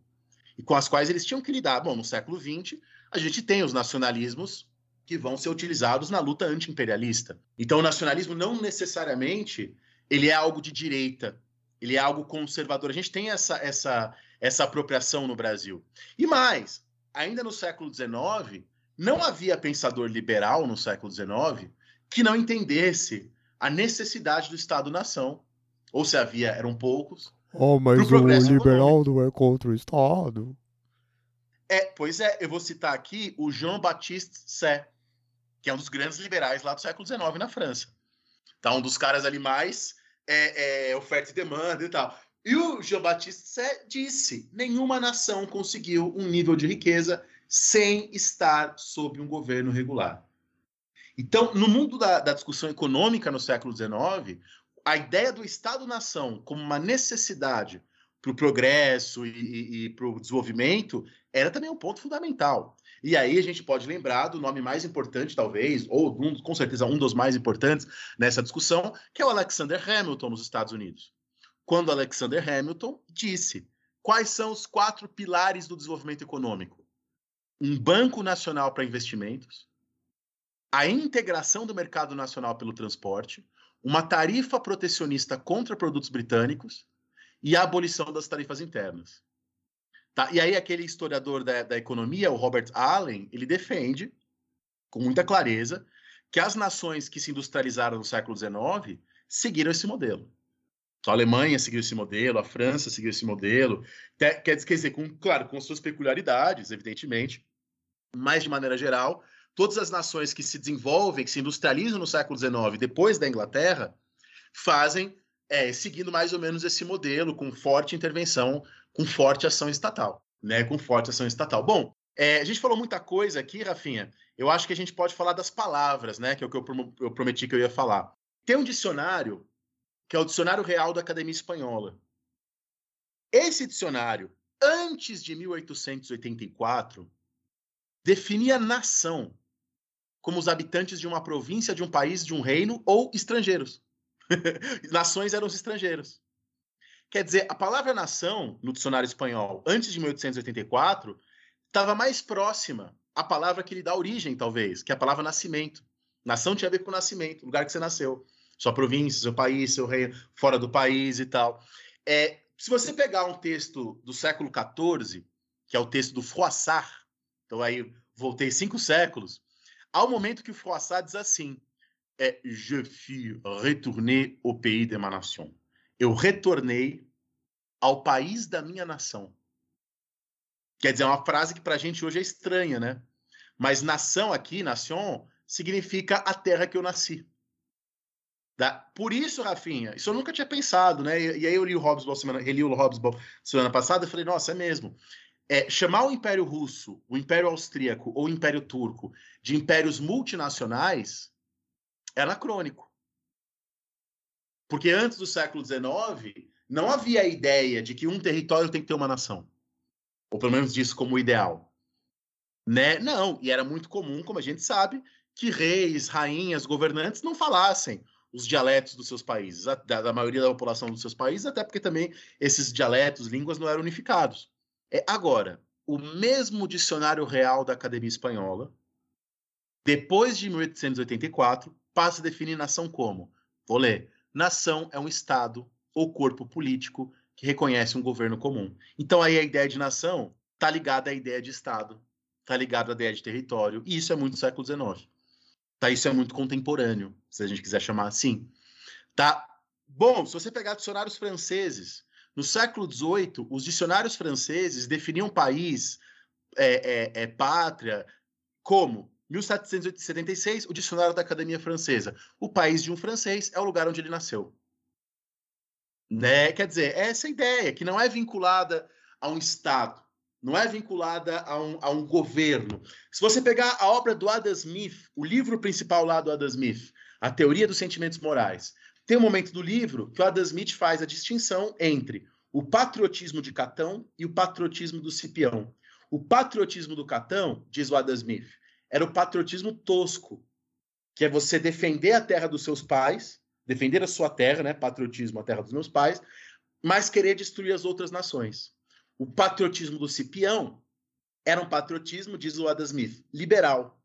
e com as quais eles tinham que lidar. Bom, no século XX, a gente tem os nacionalismos que vão ser utilizados na luta anti-imperialista. Então, o nacionalismo não necessariamente ele é algo de direita, ele é algo conservador. A gente tem essa, essa, essa apropriação no Brasil. E mais, ainda no século XIX, não havia pensador liberal no século XIX que não entendesse a necessidade do Estado-nação. Ou se havia, eram poucos. Oh, mas o liberal não é contra o Estado. É, pois é, eu vou citar aqui o Jean-Baptiste Say, que é um dos grandes liberais lá do século XIX na França. Tá um dos caras ali mais é, é, oferta e demanda e tal. E o Jean-Baptiste Say disse: nenhuma nação conseguiu um nível de riqueza sem estar sob um governo regular. Então, no mundo da, da discussão econômica no século XIX, a ideia do Estado-nação como uma necessidade para o progresso e, e, e para o desenvolvimento era também um ponto fundamental. E aí a gente pode lembrar do nome mais importante, talvez, ou um, com certeza um dos mais importantes nessa discussão, que é o Alexander Hamilton nos Estados Unidos. Quando Alexander Hamilton disse quais são os quatro pilares do desenvolvimento econômico: um banco nacional para investimentos, a integração do mercado nacional pelo transporte, uma tarifa protecionista contra produtos britânicos e a abolição das tarifas internas. Tá? E aí aquele historiador da, da economia, o Robert Allen, ele defende com muita clareza que as nações que se industrializaram no século XIX seguiram esse modelo. A Alemanha seguiu esse modelo, a França seguiu esse modelo, quer dizer, com, claro, com suas peculiaridades, evidentemente, mas de maneira geral, todas as nações que se desenvolvem, que se industrializam no século XIX, depois da Inglaterra, fazem é, seguindo mais ou menos esse modelo, com forte intervenção, com forte ação estatal, né? Com forte ação estatal. Bom, é, a gente falou muita coisa aqui, Rafinha. Eu acho que a gente pode falar das palavras, né? Que é o que eu, eu prometi que eu ia falar. Tem um dicionário, que é o Dicionário Real da Academia Espanhola. Esse dicionário, antes de 1884, definia nação como os habitantes de uma província, de um país, de um reino ou estrangeiros. Nações eram os estrangeiros. Quer dizer, a palavra nação, no dicionário espanhol, antes de 1884, estava mais próxima à palavra que lhe dá origem, talvez, que é a palavra nascimento. Nação tinha a ver com nascimento, lugar que você nasceu. Sua província, seu país, seu reino, fora do país e tal. É, se você pegar um texto do século XIV, que é o texto do Froissart, então aí voltei cinco séculos, há um momento que o Froissart diz assim: é Je fus retourné au pays de ma nation. Eu retornei ao país da minha nação. Quer dizer, é uma frase que para a gente hoje é estranha, né? Mas nação aqui, nation, significa a terra que eu nasci. Da... Por isso, Rafinha, isso eu nunca tinha pensado, né? E, e aí eu li o Hobbesball semana, reli o Hobbesball semana passada e falei, nossa, é mesmo. É, chamar o Império Russo, o Império Austríaco ou o Império Turco de impérios multinacionais é anacrônico. Porque antes do século XIX, não havia a ideia de que um território tem que ter uma nação. Ou pelo menos disso como ideal. Né? Não, e era muito comum, como a gente sabe, que reis, rainhas, governantes não falassem os dialetos dos seus países, da, da, maioria da população dos seus países, até porque também esses dialetos, línguas não eram unificados. É, agora, o mesmo dicionário real da Academia Espanhola, depois de 1884, passa a definir nação como, vou ler, nação é um Estado ou corpo político que reconhece um governo comum. Então aí a ideia de nação está ligada à ideia de Estado, está ligada à ideia de território, e isso é muito século XIX. Tá? Isso é muito contemporâneo, se a gente quiser chamar assim. Tá? Bom, se você pegar dicionários franceses, no século XVIII, os dicionários franceses definiam país, é, é, é pátria, como 1776, o dicionário da Academia Francesa. O país de um francês é o lugar onde ele nasceu. Né? Quer dizer, é essa ideia, que não é vinculada a um Estado, não é vinculada a um, a um governo. Se você pegar a obra do Adam Smith, o livro principal lá do Adam Smith, A Teoria dos Sentimentos Morais, tem um momento do livro que o Adam Smith faz a distinção entre o patriotismo de Catão e o patriotismo do Cipião. O patriotismo do Catão, diz o Adam Smith, era o patriotismo tosco, que é você defender a terra dos seus pais, defender a sua terra, né, patriotismo, a terra dos meus pais, mas querer destruir as outras nações. O patriotismo do Cipião era um patriotismo, diz o Adam Smith, liberal.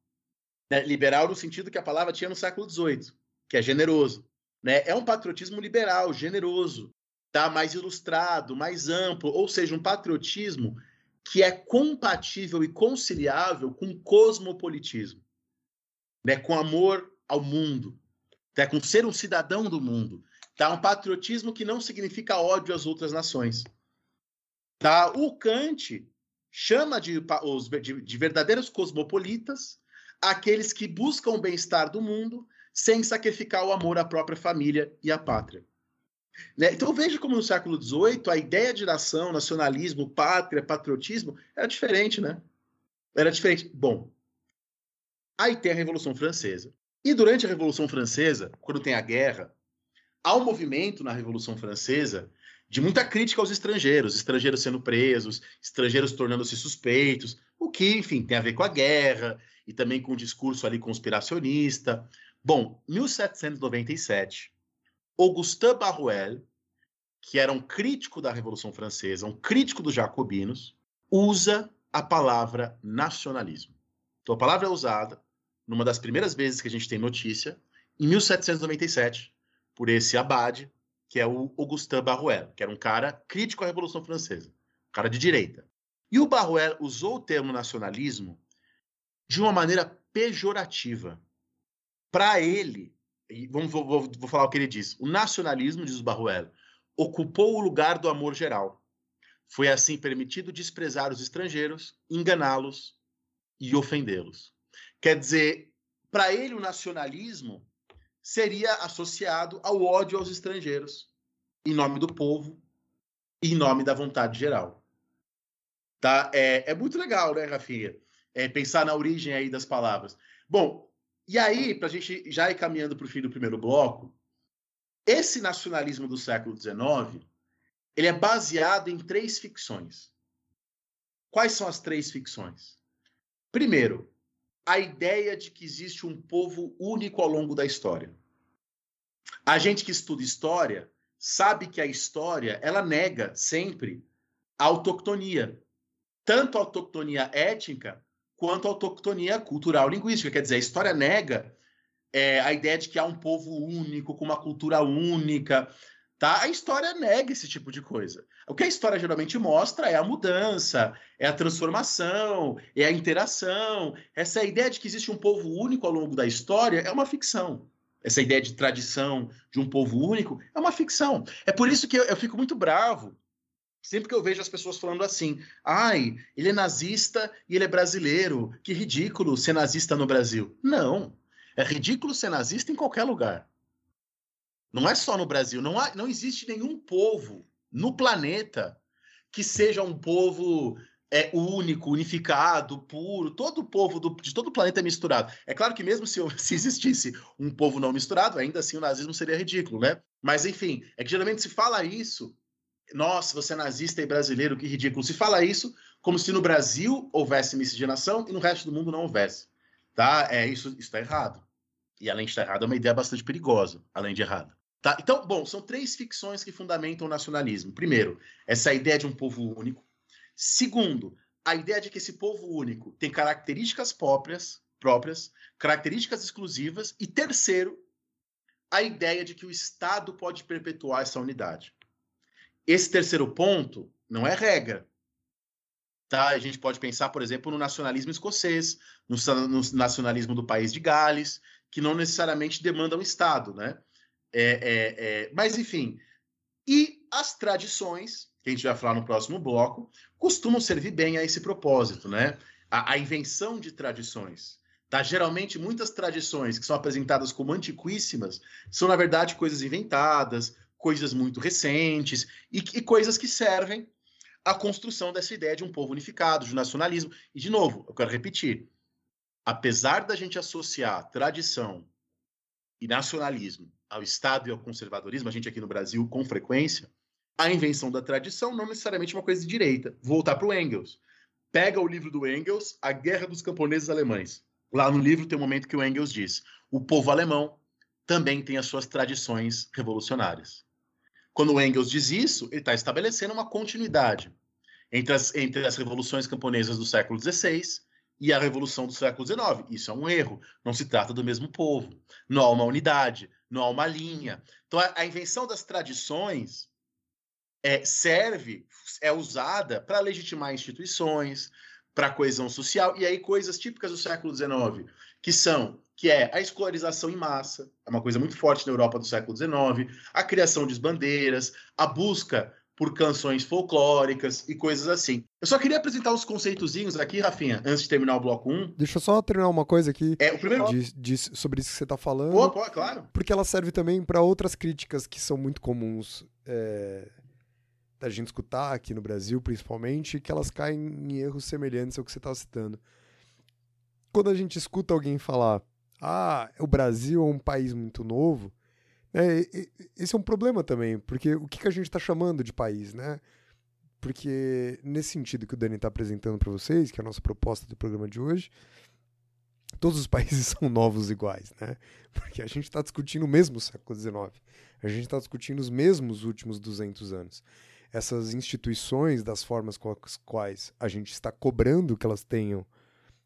Né? Liberal no sentido que a palavra tinha no século XVIII, que é generoso. Né? É um patriotismo liberal, generoso, tá? mais ilustrado, mais amplo, ou seja, um patriotismo que é compatível e conciliável com cosmopolitismo, né? com amor ao mundo, né? com ser um cidadão do mundo. Tá? Um patriotismo que não significa ódio às outras nações. Tá? O Kant chama de, de, de verdadeiros cosmopolitas aqueles que buscam o bem-estar do mundo sem sacrificar o amor à própria família e à pátria. Né? Então veja como no século XVIII a ideia de nação, nacionalismo, pátria, patriotismo era diferente, né? Era diferente. Bom, aí tem a Revolução Francesa. E durante a Revolução Francesa, quando tem a guerra, há um movimento na Revolução Francesa de muita crítica aos estrangeiros, estrangeiros sendo presos, estrangeiros tornando-se suspeitos, o que, enfim, tem a ver com a guerra e também com o discurso ali conspiracionista. Bom, 1797, Augustin Barruel, que era um crítico da Revolução Francesa, um crítico dos jacobinos, usa a palavra nacionalismo. Então, a palavra é usada numa das primeiras vezes que a gente tem notícia, em 1797, por esse abade, que é o Augustin Barruel, que era um cara crítico à Revolução Francesa, um cara de direita. E o Barruel usou o termo nacionalismo de uma maneira pejorativa. Para ele, e vamos, vou, vou, vou, falar o que ele diz. O nacionalismo, diz o Barruel, ocupou o lugar do amor geral. Foi assim permitido desprezar os estrangeiros, enganá-los e ofendê-los. Quer dizer, para ele o nacionalismo seria associado ao ódio aos estrangeiros, em nome do povo e em nome da vontade geral. Tá? É, é muito legal, né, Rafinha? É, pensar na origem aí das palavras. Bom, e aí, para a gente já ir caminhando para o fim do primeiro bloco, esse nacionalismo do século XIX, ele é baseado em três ficções. Quais são as três ficções? Primeiro, a ideia de que existe um povo único ao longo da história. A gente que estuda história sabe que a história ela nega sempre a autoctonia, tanto a autoctonia étnica quanto a autoctonia cultural linguística. Quer dizer, a história nega é, a ideia de que há um povo único, com uma cultura única. Tá? A história nega esse tipo de coisa. O que a história geralmente mostra é a mudança, é a transformação, é a interação. Essa ideia de que existe um povo único ao longo da história é uma ficção. Essa ideia de tradição de um povo único é uma ficção. É por isso que eu, eu fico muito bravo Sempre que eu vejo as pessoas falando assim, ai, ele é nazista e ele é brasileiro, que ridículo ser nazista no Brasil. Não, é ridículo ser nazista em qualquer lugar. Não é só no Brasil, não, há, não existe nenhum povo no planeta que seja um povo é único, unificado, puro, todo o povo do, de todo o planeta é misturado. É claro que mesmo se, se, existisse um povo não misturado, ainda assim o nazismo seria ridículo, né? Mas enfim, é que geralmente se fala isso nossa, você é nazista e brasileiro, que ridículo. Se fala isso como se no Brasil houvesse miscigenação e no resto do mundo não houvesse. Tá? É, isso está errado. E além de estar errado, é uma ideia bastante perigosa, além de errada. Tá? Então, bom, são três ficções que fundamentam o nacionalismo. Primeiro, essa ideia de um povo único. Segundo, a ideia de que esse povo único tem características próprias, próprias, características exclusivas. E terceiro, a ideia de que o Estado pode perpetuar essa unidade. Esse terceiro ponto não é regra. Tá? A gente pode pensar, por exemplo, no nacionalismo escocês, no, no nacionalismo do país de Gales, que não necessariamente demanda um Estado, né? É, é, é, mas, enfim. E as tradições, que a gente vai falar no próximo bloco, costumam servir bem a esse propósito, né? A, a invenção de tradições. Tá? Geralmente, muitas tradições que são apresentadas como antiquíssimas são, na verdade, coisas inventadas, coisas muito recentes e, e coisas que servem à construção dessa ideia de um povo unificado, de nacionalismo. E, de novo, eu quero repetir: apesar da gente associar tradição e nacionalismo ao Estado e ao conservadorismo, a gente aqui no Brasil, com frequência, a invenção da tradição não necessariamente é uma coisa de direita. Vou voltar para o Engels. Pega o livro do Engels, A Guerra dos Camponeses Alemães. Lá no livro tem um momento que o Engels diz: o povo alemão também tem as suas tradições revolucionárias. Quando o Engels diz isso, ele está estabelecendo uma continuidade entre as, entre as revoluções camponesas do século XVI e a revolução do século XIX. Isso é um erro. Não se trata do mesmo povo. Não há uma unidade, não há uma linha. Então, a, a invenção das tradições é, serve, é usada para legitimar instituições, para coesão social, e aí coisas típicas do século XIX, que são que é a escolarização em massa, é uma coisa muito forte na Europa do século XIX, a criação de bandeiras, a busca por canções folclóricas e coisas assim. Eu só queria apresentar os conceitozinhos aqui, Rafinha, antes de terminar o bloco 1. Deixa eu só terminar uma coisa aqui É, o primeiro. de- de- sobre isso que você tá falando. Pô, pô, claro. Porque ela serve também para outras críticas que são muito comuns é, da gente escutar aqui no Brasil, principalmente, que elas caem em erros semelhantes ao que você está citando. Quando a gente escuta alguém falar, ah, o Brasil é um país muito novo, né, esse é um problema também, porque o que, que a gente está chamando de país, né? Porque nesse sentido que o Dani está apresentando para vocês, que é a nossa proposta do programa de hoje, todos os países são novos iguais, né? Porque a gente está discutindo o mesmo século XIX. A gente está discutindo os mesmos últimos 200 anos. Essas instituições, das formas com as quais a gente está cobrando que elas tenham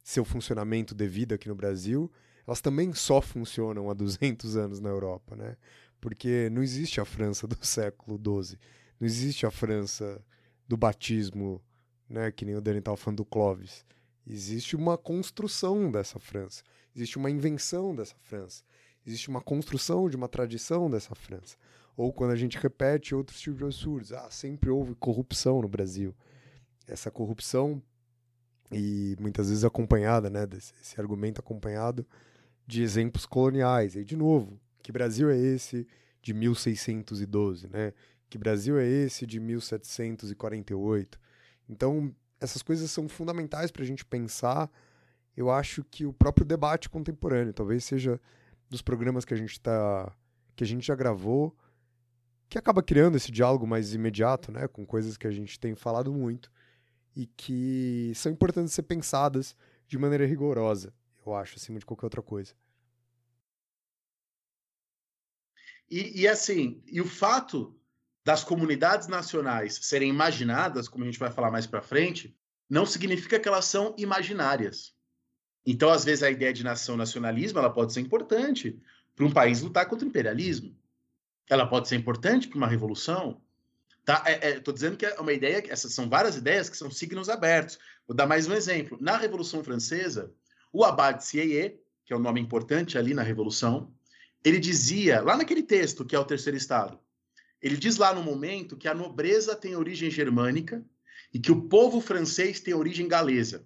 seu funcionamento devido aqui no Brasil, elas também só funcionam há 200 anos na Europa, né? Porque não existe a França do século XII, não existe a França do batismo, né? Que nem o Dani estava falando do Clovis. Existe uma construção dessa França, existe uma invenção dessa França, existe uma construção de uma tradição dessa França. Ou quando a gente repete outros tipos de absurdos, ah, sempre houve corrupção no Brasil. Essa corrupção, e muitas vezes acompanhada, né, desse esse argumento acompanhado de exemplos coloniais. E de novo, que Brasil é esse de 1612, né? Que Brasil é esse de 1748? Então, essas coisas são fundamentais para a gente pensar. Eu acho que o próprio debate contemporâneo, talvez seja dos programas que a gente tá, que a gente já gravou, que acaba criando esse diálogo mais imediato, né, com coisas que a gente tem falado muito e que são importantes ser pensadas de maneira rigorosa, eu acho, acima de qualquer outra coisa. E, e assim, e o fato das comunidades nacionais serem imaginadas, como a gente vai falar mais para frente, não significa que elas são imaginárias. Então, às vezes, a ideia de nação-nacionalismo ela pode ser importante para um país lutar contra o imperialismo. Ela pode ser importante para uma revolução. Tá? Estou dizendo que é uma ideia, essas são várias ideias que são signos abertos. Vou dar mais um exemplo. Na Revolução Francesa, o Abad que é um nome importante ali na Revolução, ele dizia, lá naquele texto que é o Terceiro Estado, ele diz lá no momento que a nobreza tem origem germânica e que o povo francês tem origem galesa.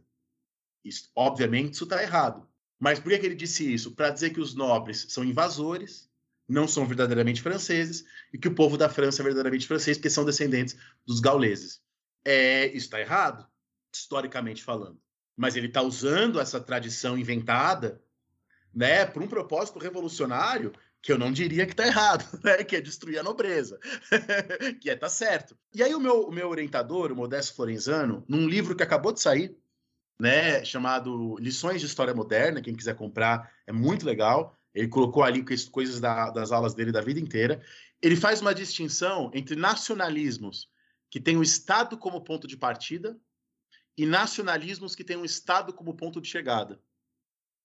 Isso, obviamente, isso está errado. Mas por que, que ele disse isso? Para dizer que os nobres são invasores, não são verdadeiramente franceses, e que o povo da França é verdadeiramente francês, porque são descendentes dos gauleses. É, isso está errado, historicamente falando. Mas ele está usando essa tradição inventada né, para um propósito revolucionário que eu não diria que está errado, né, que é destruir a nobreza, que é tá certo. E aí o meu, o meu orientador, o Modesto Florenzano, num livro que acabou de sair, né, chamado Lições de História Moderna, quem quiser comprar é muito legal. Ele colocou ali coisas da, das aulas dele da vida inteira. Ele faz uma distinção entre nacionalismos que têm o Estado como ponto de partida e nacionalismos que têm o Estado como ponto de chegada.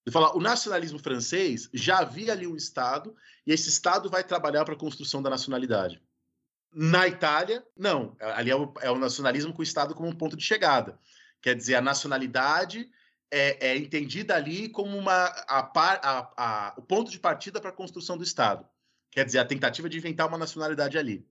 Ele fala, o nacionalismo francês já havia ali um Estado e esse Estado vai trabalhar para a construção da nacionalidade. Na Itália, não. Ali é o, é o, nacionalismo com o Estado como ponto de chegada. Quer dizer, a nacionalidade é, é entendida ali como uma, a, a, a, o ponto de partida para a construção do Estado. Quer dizer, a tentativa de inventar uma nacionalidade ali.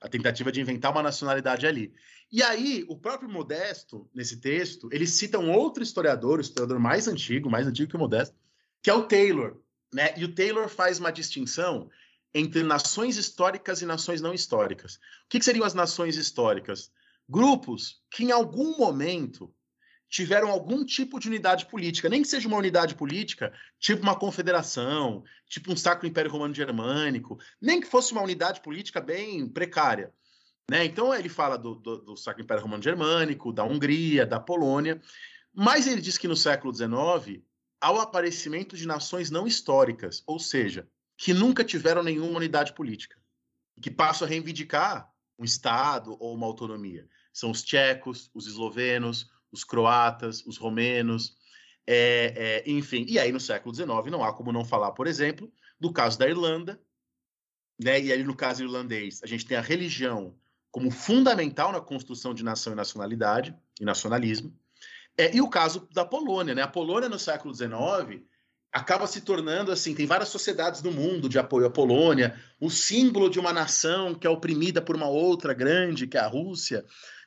A tentativa de inventar uma nacionalidade ali. E aí, o próprio Modesto, nesse texto, ele cita um outro historiador, o historiador mais antigo, mais antigo que o Modesto, que é o Taylor. Né? E o Taylor faz uma distinção entre nações históricas e nações não históricas. O que, que seriam as nações históricas? Grupos que, em algum momento, tiveram algum tipo de unidade política, nem que seja uma unidade política, tipo uma confederação, tipo um Sacro Império Romano Germânico, nem que fosse uma unidade política bem precária. Né? Então ele fala do, do, do Sacro Império Romano Germânico, da Hungria, da Polônia, mas ele diz que no século XIX há o aparecimento de nações não históricas, ou seja, que nunca tiveram nenhuma unidade política, que passam a reivindicar um Estado ou uma autonomia. São os tchecos, os eslovenos, os croatas, os romenos, é, é, enfim. E aí, no século XIX, não há como não falar, por exemplo, do caso da Irlanda, né? E aí, no caso irlandês, a gente tem a religião como fundamental na construção de nação e nacionalidade e nacionalismo. É, e o caso da Polônia, né? A Polônia no século XIX acaba se tornando assim, tem várias sociedades no mundo de apoio à Polônia, o símbolo de uma nação que é oprimida por uma outra grande, que é a Rússia,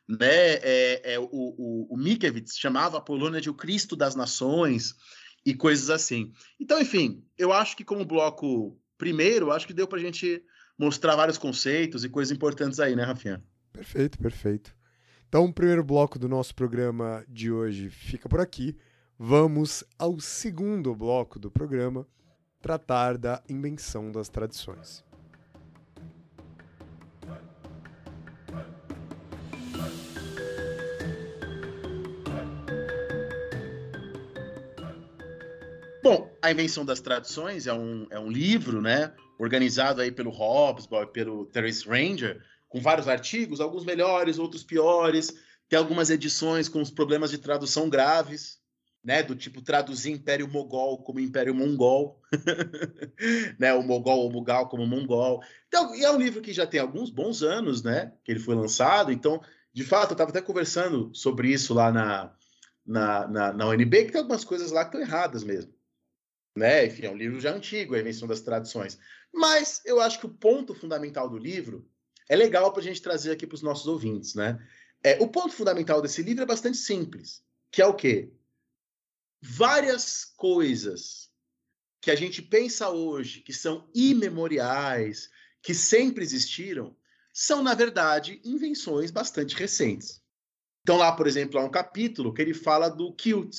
né? É, é o, o, o Mickiewicz chamava a Polônia de o Cristo das Nações e coisas assim. Então, enfim, eu acho que como bloco primeiro, acho que deu para a gente mostrar vários conceitos e coisas importantes aí, né, Rafinha? Perfeito, perfeito. Então, o primeiro bloco do nosso programa de hoje fica por aqui. Vamos ao segundo bloco do programa, tratar da invenção das tradições. A invenção das tradições é um, é um livro, né, organizado aí pelo Hobbes, pelo Terence Ranger, com vários artigos, alguns melhores, outros piores. Tem algumas edições com os problemas de tradução graves, né, do tipo traduzir Império Mogol como Império Mongol, né, o Mogol ou Mughal como Mongol. Então, e é um livro que já tem alguns bons anos, né, que ele foi lançado. Então, de fato, eu estava até conversando sobre isso lá na, na, na, na UNB, que tem algumas coisas lá que estão erradas mesmo né? Enfim, é um livro já antigo, a invenção das tradições. Mas eu acho que o ponto fundamental do livro é legal para a gente trazer aqui para os nossos ouvintes, né? É, o ponto fundamental desse livro é bastante simples, que é o quê? Várias coisas que a gente pensa hoje que são imemoriais, que sempre existiram, são, na verdade, invenções bastante recentes. Então, lá, por exemplo, há um capítulo que ele fala do kilt,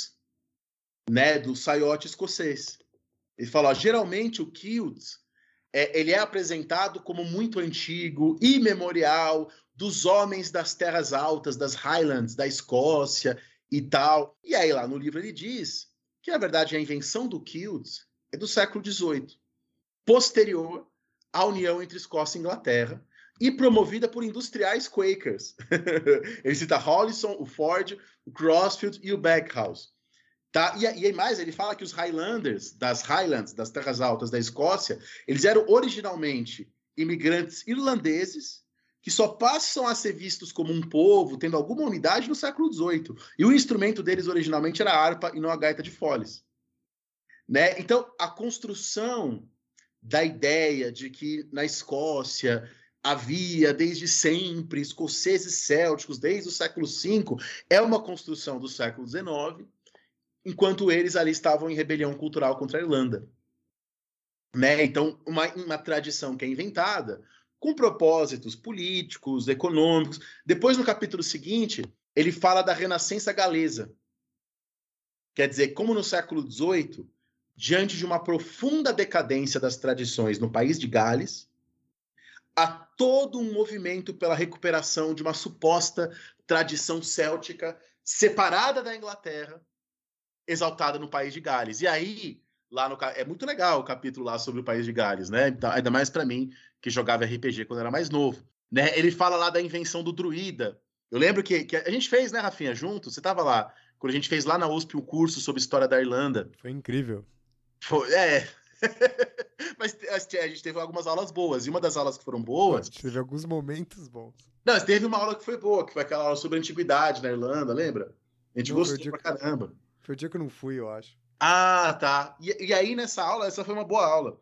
né, do saiote escocês. Ele fala, geralmente o kilt é, ele é apresentado como muito antigo, imemorial, dos homens das terras altas, das Highlands, da Escócia e tal. E aí lá no livro ele diz que na verdade a invenção do kilt é do século XVIII, posterior à união entre Escócia e Inglaterra e promovida por industriais Quakers. ele cita Hollison, o Ford, o Crossfield e o Backhouse. Tá? E, e mais, ele fala que os Highlanders, das Highlands, das terras altas da Escócia, eles eram originalmente imigrantes irlandeses que só passam a ser vistos como um povo, tendo alguma unidade no século XVIII. E o instrumento deles originalmente era a harpa e não a gaita de foles. Né? Então, a construção da ideia de que na Escócia havia desde sempre escoceses célticos, desde o século V, é uma construção do século XIX, enquanto eles ali estavam em rebelião cultural contra a Irlanda. Né? Então, uma, uma tradição que é inventada com propósitos políticos, econômicos. Depois, no capítulo seguinte, ele fala da renascença galesa. Quer dizer, como no século XVIII, diante de uma profunda decadência das tradições no país de Gales, há todo um movimento pela recuperação de uma suposta tradição céltica separada da Inglaterra exaltada no país de Gales. E aí, lá no é muito legal o capítulo lá sobre o país de Gales, né? Então, ainda mais para mim que jogava RPG quando era mais novo, né? Ele fala lá da invenção do druida. Eu lembro que, que a gente fez, né, Rafinha, junto. Você estava lá quando a gente fez lá na USP um curso sobre história da Irlanda. Foi incrível. Foi, é. Mas a gente teve algumas aulas boas. E uma das aulas que foram boas. Teve alguns momentos bons. Não, teve uma aula que foi boa, que foi aquela aula sobre a antiguidade na Irlanda, lembra? A gente Não, gostou pra caramba. Foi o dia que eu não fui, eu acho. Ah, tá. E, e aí, nessa aula, essa foi uma boa aula.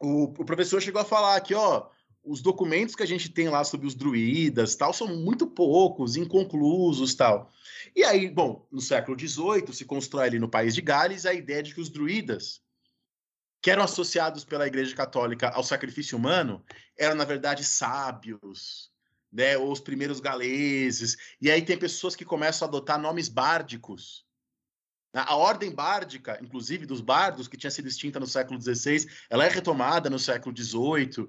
O, o, professor chegou a falar aqui, ó, os documentos que a gente tem lá sobre os druidas, tal, são muito poucos, inconclusos, tal. E aí, bom, no século XVIII se constrói ali no país de Gales a ideia de que os druidas, que eram associados pela Igreja Católica ao sacrifício humano, eram na verdade sábios, né, ou os primeiros galeses. E aí tem pessoas que começam a adotar nomes bárdicos a ordem bárdica, inclusive dos bardos, que tinha sido extinta no século XVI, ela é retomada no século XVIII.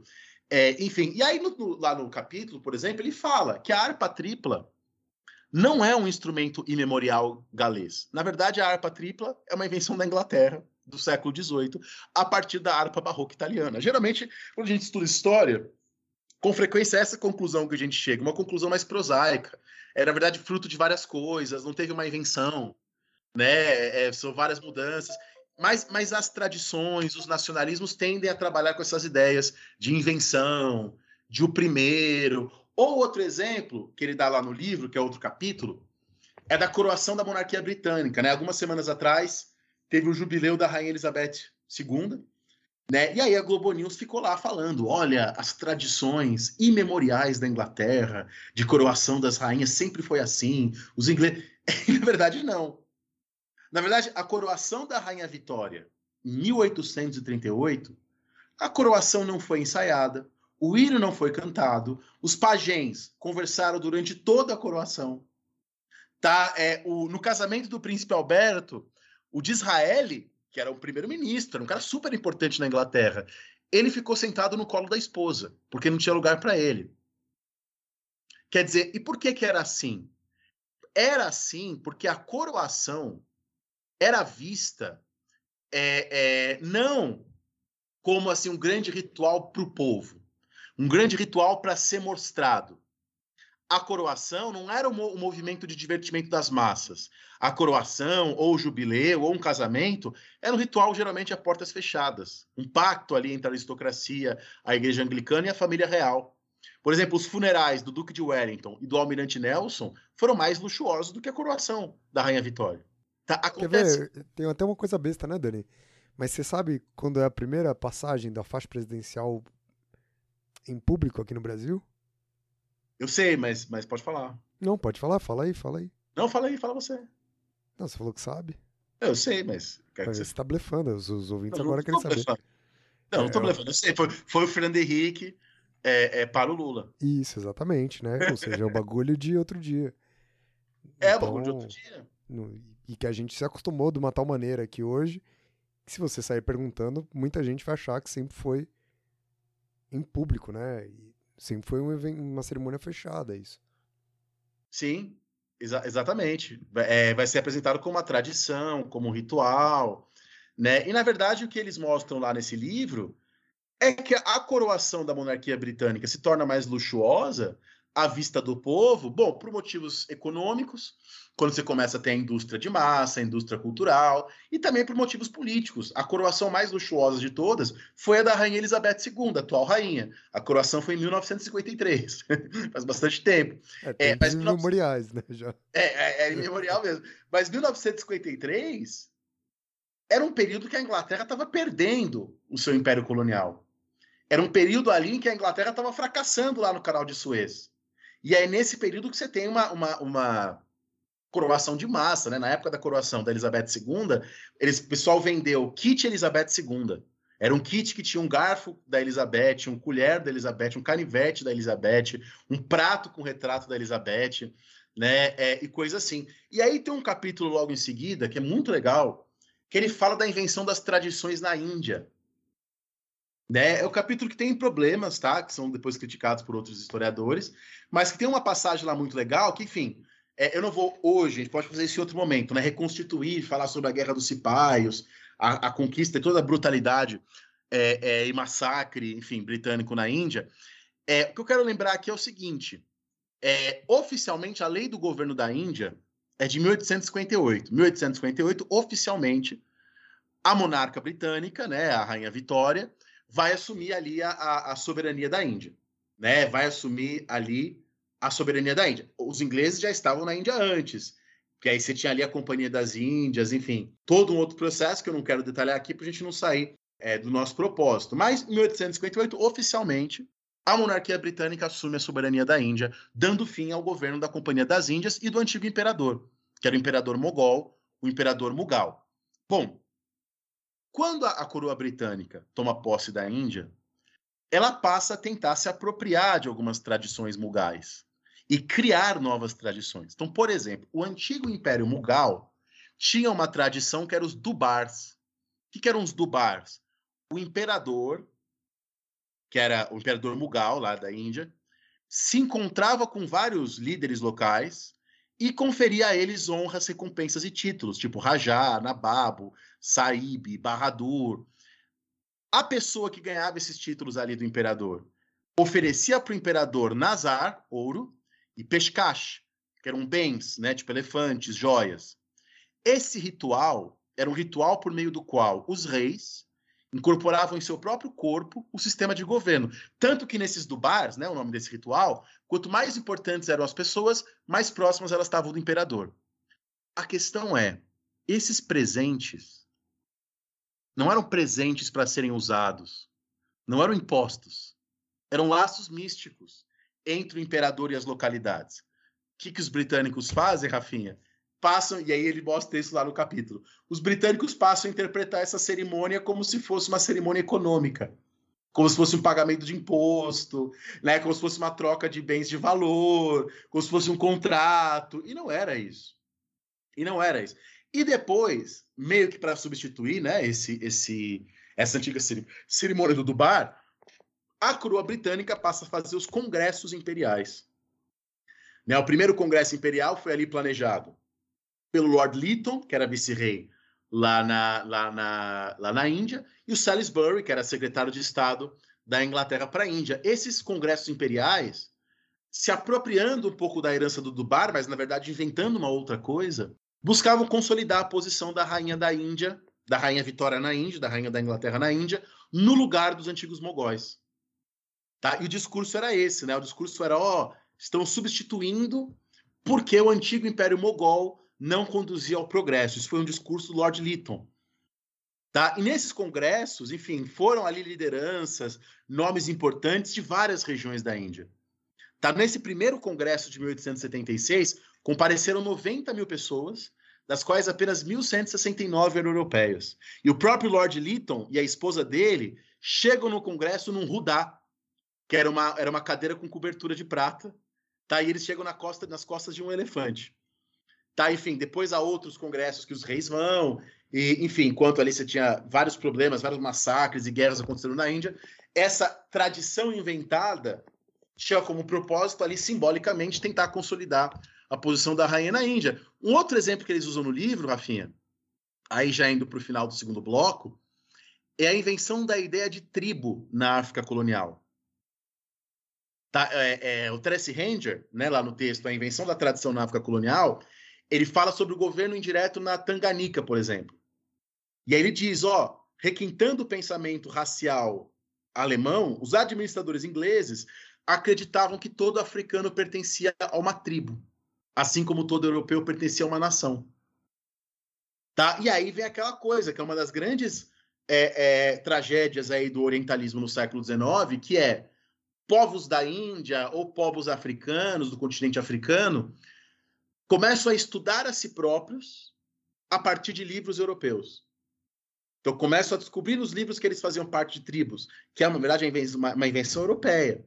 É, enfim, e aí no, no, lá no capítulo, por exemplo, ele fala que a harpa tripla não é um instrumento imemorial galês. Na verdade, a harpa tripla é uma invenção da Inglaterra do século XVIII, a partir da harpa barroca italiana. Geralmente, quando a gente estuda história, com frequência é essa conclusão que a gente chega, uma conclusão mais prosaica. É, na verdade, fruto de várias coisas, não teve uma invenção né? É, são várias mudanças. Mas, mas as tradições, os nacionalismos tendem a trabalhar com essas ideias de invenção, de o primeiro, Ou outro exemplo, que ele dá lá no livro, que é outro capítulo, é da coroação da monarquia britânica. Né? Algumas semanas atrás, teve o jubileu da Rainha Elizabeth II, né? E aí a Globo News ficou lá falando: olha, as tradições imemoriais da Inglaterra, de coroação das rainhas, sempre foi assim. Os ingleses. Na verdade, não. Na verdade, a coroação da Rainha Vitória, em 1838, a coroação não foi ensaiada, o hino não foi cantado, os pajens conversaram durante toda a coroação. Tá, é, o, no casamento do príncipe Alberto, o de que era o primeiro-ministro, era um cara super importante na Inglaterra, ele ficou sentado no colo da esposa, porque não tinha lugar para ele. Quer dizer, e por que que era assim? Era assim porque a coroação era vista é, é, não como assim um grande ritual para o povo, um grande ritual para ser mostrado, a coroação não era um movimento de divertimento das massas. A coroação, ou o jubileu, ou um casamento, era um ritual geralmente a portas fechadas. Um pacto ali entre a aristocracia, a igreja anglicana e a família real. Por exemplo, os funerais do Duque de Wellington e do Almirante Nelson foram mais luxuosos do que a coroação da Rainha Vitória. Tá, acontece... Quer ver? Tem até uma coisa besta, né, Dani? Mas você sabe quando é a primeira passagem da faixa presidencial em público aqui no Brasil? Eu sei, mas, mas pode falar. Não, pode falar, fala aí, fala aí. Não, fala aí, fala você. Não, você falou que sabe. Eu sei, mas. Mas você está blefando, os, os ouvintes não, agora querem saber. Blefando. Não, é, não tô blefando. Eu sei, foi, foi o Fernando Henrique é, é, para o Lula. Isso, exatamente, né? Ou seja, é o bagulho de outro dia. É, então, o bagulho de outro dia. No, e que a gente se acostumou de uma tal maneira que hoje, que se você sair perguntando, muita gente vai achar que sempre foi em público, né? E Sempre foi um evento, uma cerimônia fechada, isso. Sim, exa exatamente. É, vai ser apresentado como uma tradição, como um ritual, né? E na verdade o que eles mostram lá nesse livro é que a coroação da monarquia britânica se torna mais luxuosa à vista do povo, bom, por motivos econômicos, quando você começa a ter a indústria de massa, a indústria cultural, e também por motivos políticos. A coroação mais luxuosa de todas foi a da Rainha Elizabeth II, a atual rainha. A coroação foi em 1953, faz bastante tempo. É, é mas memoriais, né? Já. É, é, é memorial mesmo. Mas 1953 era um período que a Inglaterra estava perdendo o seu império colonial. Era um período ali em que a Inglaterra estava fracassando lá no canal de Suez. E é nesse período que você tem uma, uma, uma coroação de massa, né? Na época da coroação da Elizabeth II, eles, o pessoal vendeu kit Elizabeth II. Era um kit que tinha um garfo da Elizabeth, um colher da Elizabeth, um canivete da Elizabeth, um prato com retrato da Elizabeth, né? É, e coisa assim. E aí tem um capítulo logo em seguida que é muito legal, que ele fala da invenção das tradições na Índia. Né? É o capítulo que tem problemas, tá? Que são depois criticados por outros historiadores, mas que tem uma passagem lá muito legal que, enfim, é, eu não vou hoje, a gente pode fazer isso em outro momento, né? Reconstituir, falar sobre a Guerra dos Cipaios, a, a conquista e toda a brutalidade é, é, e massacre, enfim, britânico na Índia. É, o que eu quero lembrar aqui é o seguinte: é, oficialmente, a lei do governo da Índia é de 1858. 1858, oficialmente, a monarca britânica, né, a Rainha Vitória, vai assumir ali a, a, a soberania da Índia, né? Vai assumir ali a soberania da Índia. Os ingleses já estavam na Índia antes, que aí você tinha ali a Companhia das Índias, enfim, todo um outro processo que eu não quero detalhar aqui para a gente não sair é, do nosso propósito. Mas em 1858, oficialmente, a monarquia britânica assume a soberania da Índia, dando fim ao governo da Companhia das Índias e do antigo imperador, que era o imperador mogol, o imperador Mughal. Bom, quando a, a coroa britânica toma posse da Índia, ela passa a tentar se apropriar de algumas tradições mugais e criar novas tradições. Então, por exemplo, o antigo Império Mughal tinha uma tradição que era os Dubars. O que, eram os Dubars? O imperador, que era o imperador Mughal, lá da Índia, se encontrava com vários líderes locais e conferia a eles honras, recompensas e títulos, tipo Rajá, Nababo, Saib, Barradur. A pessoa que ganhava esses títulos ali do imperador oferecia para o imperador Nazar, ouro, e Peshkash, que eram bens, né, tipo elefantes, joias. Esse ritual era um ritual por meio do qual os reis incorporavam em seu próprio corpo o sistema de governo. Tanto que nesses dubars, né, o nome desse ritual, quanto mais importantes eram as pessoas, mais próximas elas estavam do imperador. A questão é, esses presentes não eram presentes para serem usados, não eram impostos, eram laços místicos entre o imperador e as localidades. O que, que os britânicos fazem, Rafinha? Passam, e aí ele mostra isso lá no capítulo. Os britânicos passam a interpretar essa cerimônia como se fosse uma cerimônia econômica como se fosse um pagamento de imposto, né? Como se fosse uma troca de bens de valor, como se fosse um contrato, e não era isso. E não era isso. E depois, meio que para substituir, né, esse, esse, essa antiga cerimônia do Dubar, a coroa britânica passa a fazer os congressos imperiais. Né, o primeiro congresso imperial foi ali planejado pelo Lord Lytton, que era vice-rei lá na, lá, na, lá na Índia, e o Salisbury, que era secretário de Estado da Inglaterra para a Índia. Esses congressos imperiais, se apropriando um pouco da herança do Dubar, mas na verdade inventando uma outra coisa, buscavam consolidar a posição da rainha da Índia, da rainha Vitória na Índia, da rainha da Inglaterra na Índia, no lugar dos antigos mogóis. Tá? E o discurso era esse, né? O discurso era, ó, estão substituindo porque o antigo Império Mogol não conduzia ao progresso. Isso foi um discurso do Lord Lytton. Tá? E nesses congressos, enfim, foram ali lideranças, nomes importantes de várias regiões da Índia. Tá? Nesse primeiro congresso de 1876, compareceram 90 mil pessoas, das quais apenas 1.169 eram europeias. E o próprio Lord Lytton e a esposa dele chegam no congresso num rudá, que era uma, era uma cadeira com cobertura de prata, tá? e eles chegam na costa, nas costas de um elefante. Tá, enfim, depois há outros congressos que os reis vão, e, enfim, enquanto ali você tinha vários problemas, vários massacres e guerras acontecendo na Índia, essa tradição inventada tinha como propósito ali simbolicamente tentar consolidar a posição da rainha na Índia. Um outro exemplo que eles usam no livro, Rafinha, aí já indo para o final do segundo bloco, é a invenção da ideia de tribo na África colonial. Tá, é, é, o Terence Ranger, né, lá no texto, a invenção da tradição na África colonial, ele fala sobre o governo indireto na Tanganica, por exemplo. E aí ele diz, ó, requintando o pensamento racial alemão, os administradores ingleses acreditavam que todo africano pertencia a uma tribo, assim como todo europeu pertencia a uma nação. Tá? E aí vem aquela coisa que é uma das grandes é, é, tragédias aí do orientalismo no século XIX, que é povos da Índia ou povos africanos do continente africano começam a estudar a si próprios a partir de livros europeus. Então, começam a descobrir nos livros que eles faziam parte de tribos, que é, na verdade, uma invenção europeia.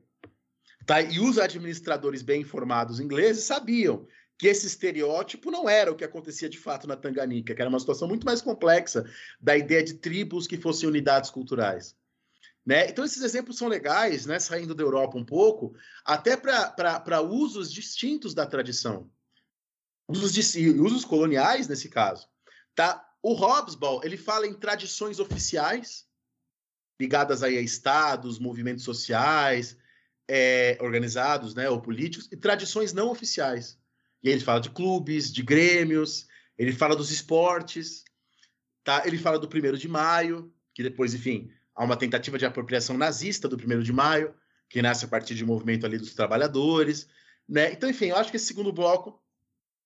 Tá? E os administradores bem informados ingleses sabiam que esse estereótipo não era o que acontecia de fato na Tanganica, que era uma situação muito mais complexa da ideia de tribos que fossem unidades culturais. Né? Então, esses exemplos são legais, né? saindo da Europa um pouco, até para usos distintos da tradição de, usos coloniais nesse caso. Tá? O Hobsbawm, ele fala em tradições oficiais ligadas aí a estados, movimentos sociais, é, organizados, né, ou políticos, e tradições não oficiais. E aí ele fala de clubes, de grêmios, ele fala dos esportes, tá? Ele fala do primeiro de maio, que depois, enfim, há uma tentativa de apropriação nazista do primeiro de maio, que nasce a partir de um movimento ali dos trabalhadores, né? Então, enfim, eu acho que esse segundo bloco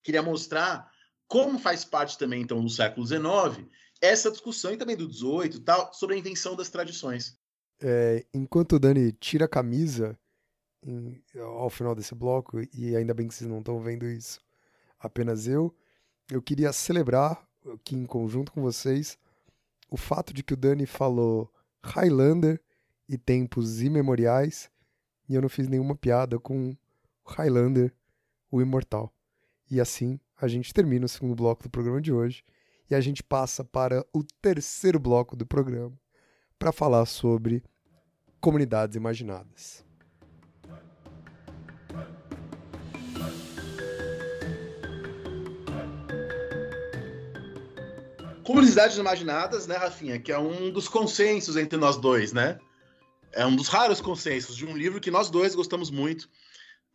queria mostrar como faz parte também, então, do século XIX, essa discussão, e também do XVIII, tal, sobre a invenção das tradições. É, enquanto o Dani tira a camisa em, ao final desse bloco, e ainda bem que vocês não estão vendo isso, apenas eu, eu queria celebrar aqui em conjunto com vocês o fato de que o Dani falou Highlander e tempos imemoriais, e eu não fiz nenhuma piada com Highlander, o imortal. E assim a gente termina o segundo bloco do programa de hoje e a gente passa para o terceiro bloco do programa para falar sobre comunidades imaginadas. Comunidades imaginadas, né, Rafinha? Que é um dos consensos entre nós dois, né? É um dos raros consensos de um livro que nós dois gostamos muito,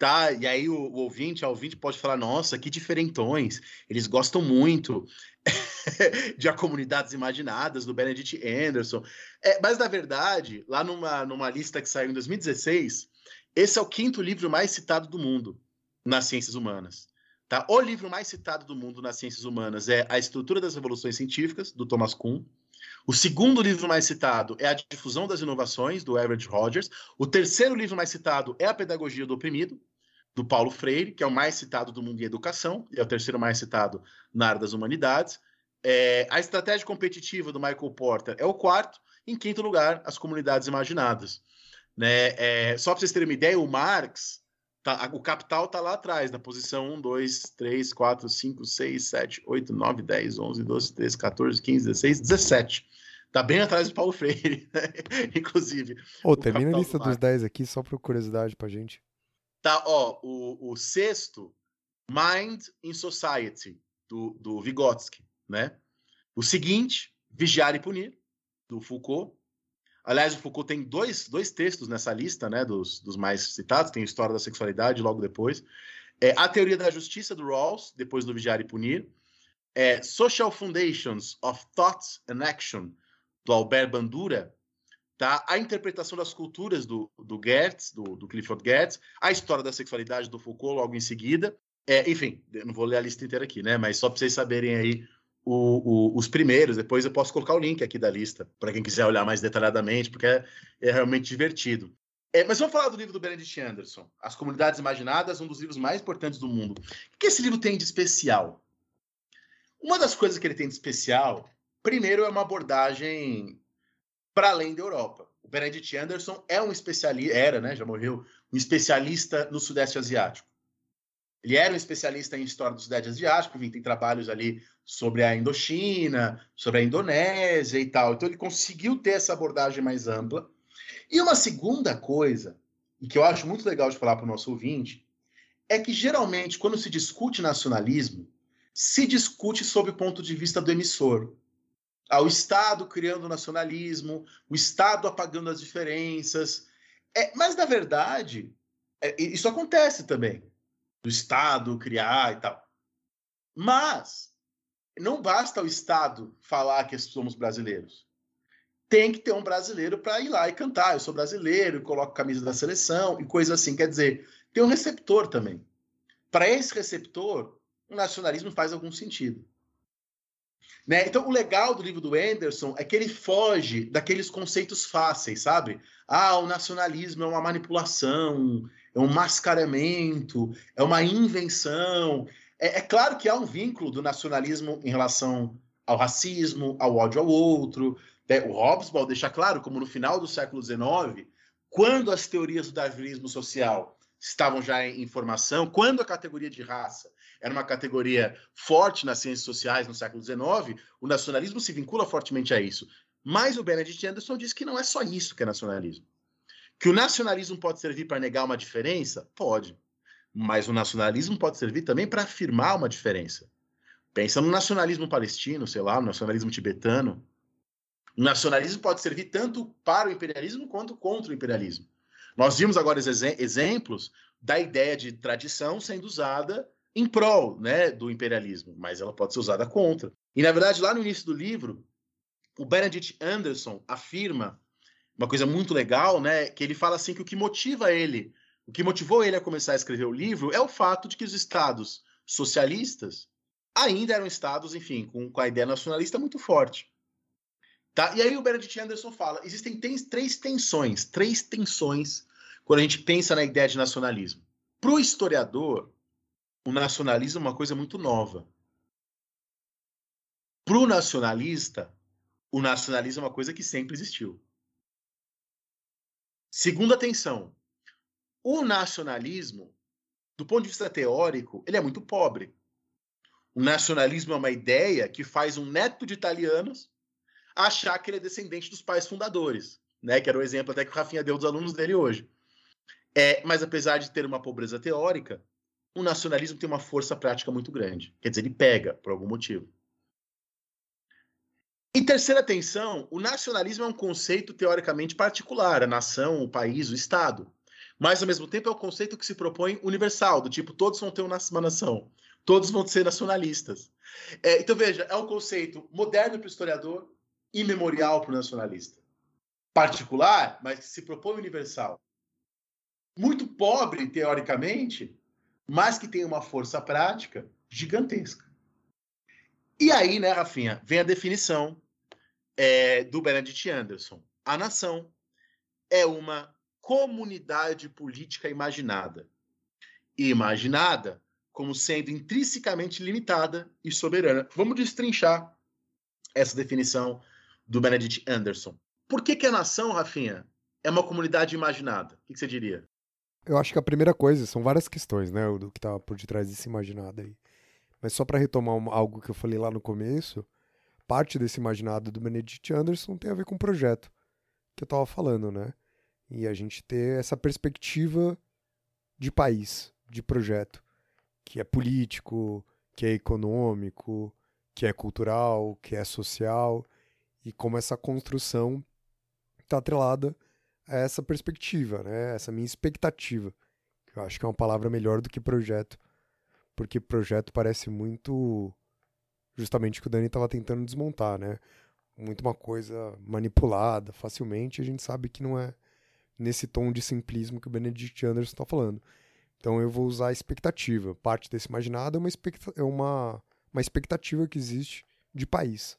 Tá, e aí o, o ouvinte, a ouvinte pode falar, nossa, que diferentões, eles gostam muito. de A Comunidades Imaginadas, do Benedict Anderson. É, mas, na verdade, lá numa, numa lista que saiu em 2016, esse é o quinto livro mais citado do mundo nas ciências humanas. Tá? O livro mais citado do mundo nas ciências humanas é A Estrutura das Revoluções Científicas, do Thomas Kuhn. O segundo livro mais citado é A Difusão das Inovações, do Everett Rogers. O terceiro livro mais citado é A Pedagogia do Oprimido, do Paulo Freire, que é o mais citado do mundo em educação, e é o terceiro mais citado na área das humanidades. É, a Estratégia Competitiva, do Michael Porter, é o quarto. Em quinto lugar, As Comunidades Imaginadas. Né? É, só para vocês terem uma ideia, o Marx, tá, o capital está lá atrás, na posição 1, 2, 3, 4, 5, 6, 7, 8, 9, 10, 11, 12, 13, 14, 15, 16, 17. Tá bem atrás do Paulo Freire, né? inclusive. Ô, termina a lista do dos 10 aqui, só por curiosidade pra gente. Tá, ó, o, o sexto, Mind in Society, do, do Vygotsky, né? O seguinte, Vigiar e Punir, do Foucault. Aliás, o Foucault tem dois, dois textos nessa lista, né, dos, dos mais citados, tem História da Sexualidade logo depois. É, a Teoria da Justiça, do Rawls, depois do Vigiar e Punir. É, Social Foundations of Thought and Action, do Albert Bandura, tá? a interpretação das culturas do, do Gertz, do, do Clifford Gertz, a história da sexualidade do Foucault logo em seguida. É, enfim, não vou ler a lista inteira aqui, né? Mas só para vocês saberem aí o, o, os primeiros. Depois eu posso colocar o link aqui da lista para quem quiser olhar mais detalhadamente, porque é, é realmente divertido. É, mas vamos falar do livro do Benedict Anderson, As Comunidades Imaginadas, um dos livros mais importantes do mundo. O que esse livro tem de especial? Uma das coisas que ele tem de especial, primeiro, é uma abordagem para além da Europa. O Benedict Anderson é um especialista, era, né, já morreu, um especialista no Sudeste Asiático. Ele era um especialista em história do Sudeste Asiático, enfim, tem trabalhos ali sobre a Indochina, sobre a Indonésia e tal. Então ele conseguiu ter essa abordagem mais ampla. E uma segunda coisa, e que eu acho muito legal de falar para o nosso ouvinte, é que geralmente quando se discute nacionalismo, se discute sob o ponto de vista do emissor. Ah, o Estado criando nacionalismo, o Estado apagando as diferenças. É, mas, na verdade, é, isso acontece também do Estado criar e tal. Mas não basta o Estado falar que somos brasileiros. Tem que ter um brasileiro para ir lá e cantar. Eu sou brasileiro, coloco camisa da seleção e coisa assim. Quer dizer, tem um receptor também. Para esse receptor, o nacionalismo faz algum sentido. Né? Então, o legal do livro do Anderson é que ele foge daqueles conceitos fáceis, sabe? Ah, o nacionalismo é uma manipulação, é um mascaramento, é uma invenção. É, é, claro que há um vínculo do nacionalismo em relação ao racismo, ao ódio ao outro. Né? O Hobsbawm deixa claro como no final do século XIX, quando as teorias do darwinismo social estavam já em formação, quando a categoria de raça era uma categoria forte nas ciências sociais no século XIX, o nacionalismo se vincula fortemente a isso. Mas o Benedict Anderson diz que não é só isso que é nacionalismo. Que o nacionalismo pode servir para negar uma diferença? Pode. Mas o nacionalismo pode servir também para afirmar uma diferença. Pensa no nacionalismo palestino, sei lá, no nacionalismo tibetano. O nacionalismo pode servir tanto para o imperialismo quanto contra o imperialismo. Nós vimos agora exemplos da ideia de tradição sendo usada em prol né, do imperialismo, mas ela pode ser usada contra. E, na verdade, lá no início do livro, o Benedict Anderson afirma uma coisa muito legal, né? Que ele fala assim que o que motiva ele, o que motivou ele a começar a escrever o livro é o fato de que os estados socialistas ainda eram estados, enfim, com, com a ideia nacionalista muito forte. Tá? E aí o Benedict Anderson fala: existem três tensões, três tensões quando a gente pensa na ideia de nacionalismo. Para o historiador, o nacionalismo é uma coisa muito nova. Para o nacionalista, o nacionalismo é uma coisa que sempre existiu. Segunda tensão. O nacionalismo, do ponto de vista teórico, ele é muito pobre. O nacionalismo é uma ideia que faz um neto de italianos achar que ele é descendente dos pais fundadores, né? Que era o exemplo até que o Rafinha deu dos alunos dele hoje. É, mas apesar de ter uma pobreza teórica, o nacionalismo tem uma força prática muito grande. Quer dizer, ele pega por algum motivo. Em terceira tensão, o nacionalismo é um conceito teoricamente particular, a nação, o país, o Estado. Mas, ao mesmo tempo, é um conceito que se propõe universal, do tipo, todos vão ter uma nação. todos vão ser nacionalistas. É, então, veja, é um conceito moderno para o historiador e memorial para o nacionalista. Particular, mas que se propõe universal. Muito pobre, teoricamente, mas que tem uma força prática gigantesca. E aí, né, Rafinha, vem a definição é, do Benedict Anderson. A nação é uma comunidade política imaginada. E imaginada como sendo intrinsecamente limitada e soberana. Vamos destrinchar essa definição do Benedict Anderson. Por que, que a nação, Rafinha, é uma comunidade imaginada? O que, que você diria? Eu acho que a primeira coisa, são várias questões, né, do que tá por detrás desse imaginado aí. Mas só para retomar algo que eu falei lá no começo, parte desse imaginado do Benedict Anderson tem a ver com o projeto que eu tava falando, né? E a gente ter essa perspectiva de país, de projeto, que é político, que é econômico, que é cultural, que é social, e como essa construção está atrelada essa perspectiva, né? essa minha expectativa. Eu acho que é uma palavra melhor do que projeto, porque projeto parece muito justamente o que o Dani estava tentando desmontar, né? Muito uma coisa manipulada facilmente, a gente sabe que não é nesse tom de simplismo que o Benedict Anderson está falando. Então eu vou usar a expectativa. Parte desse imaginado é uma, é uma, uma expectativa que existe de país.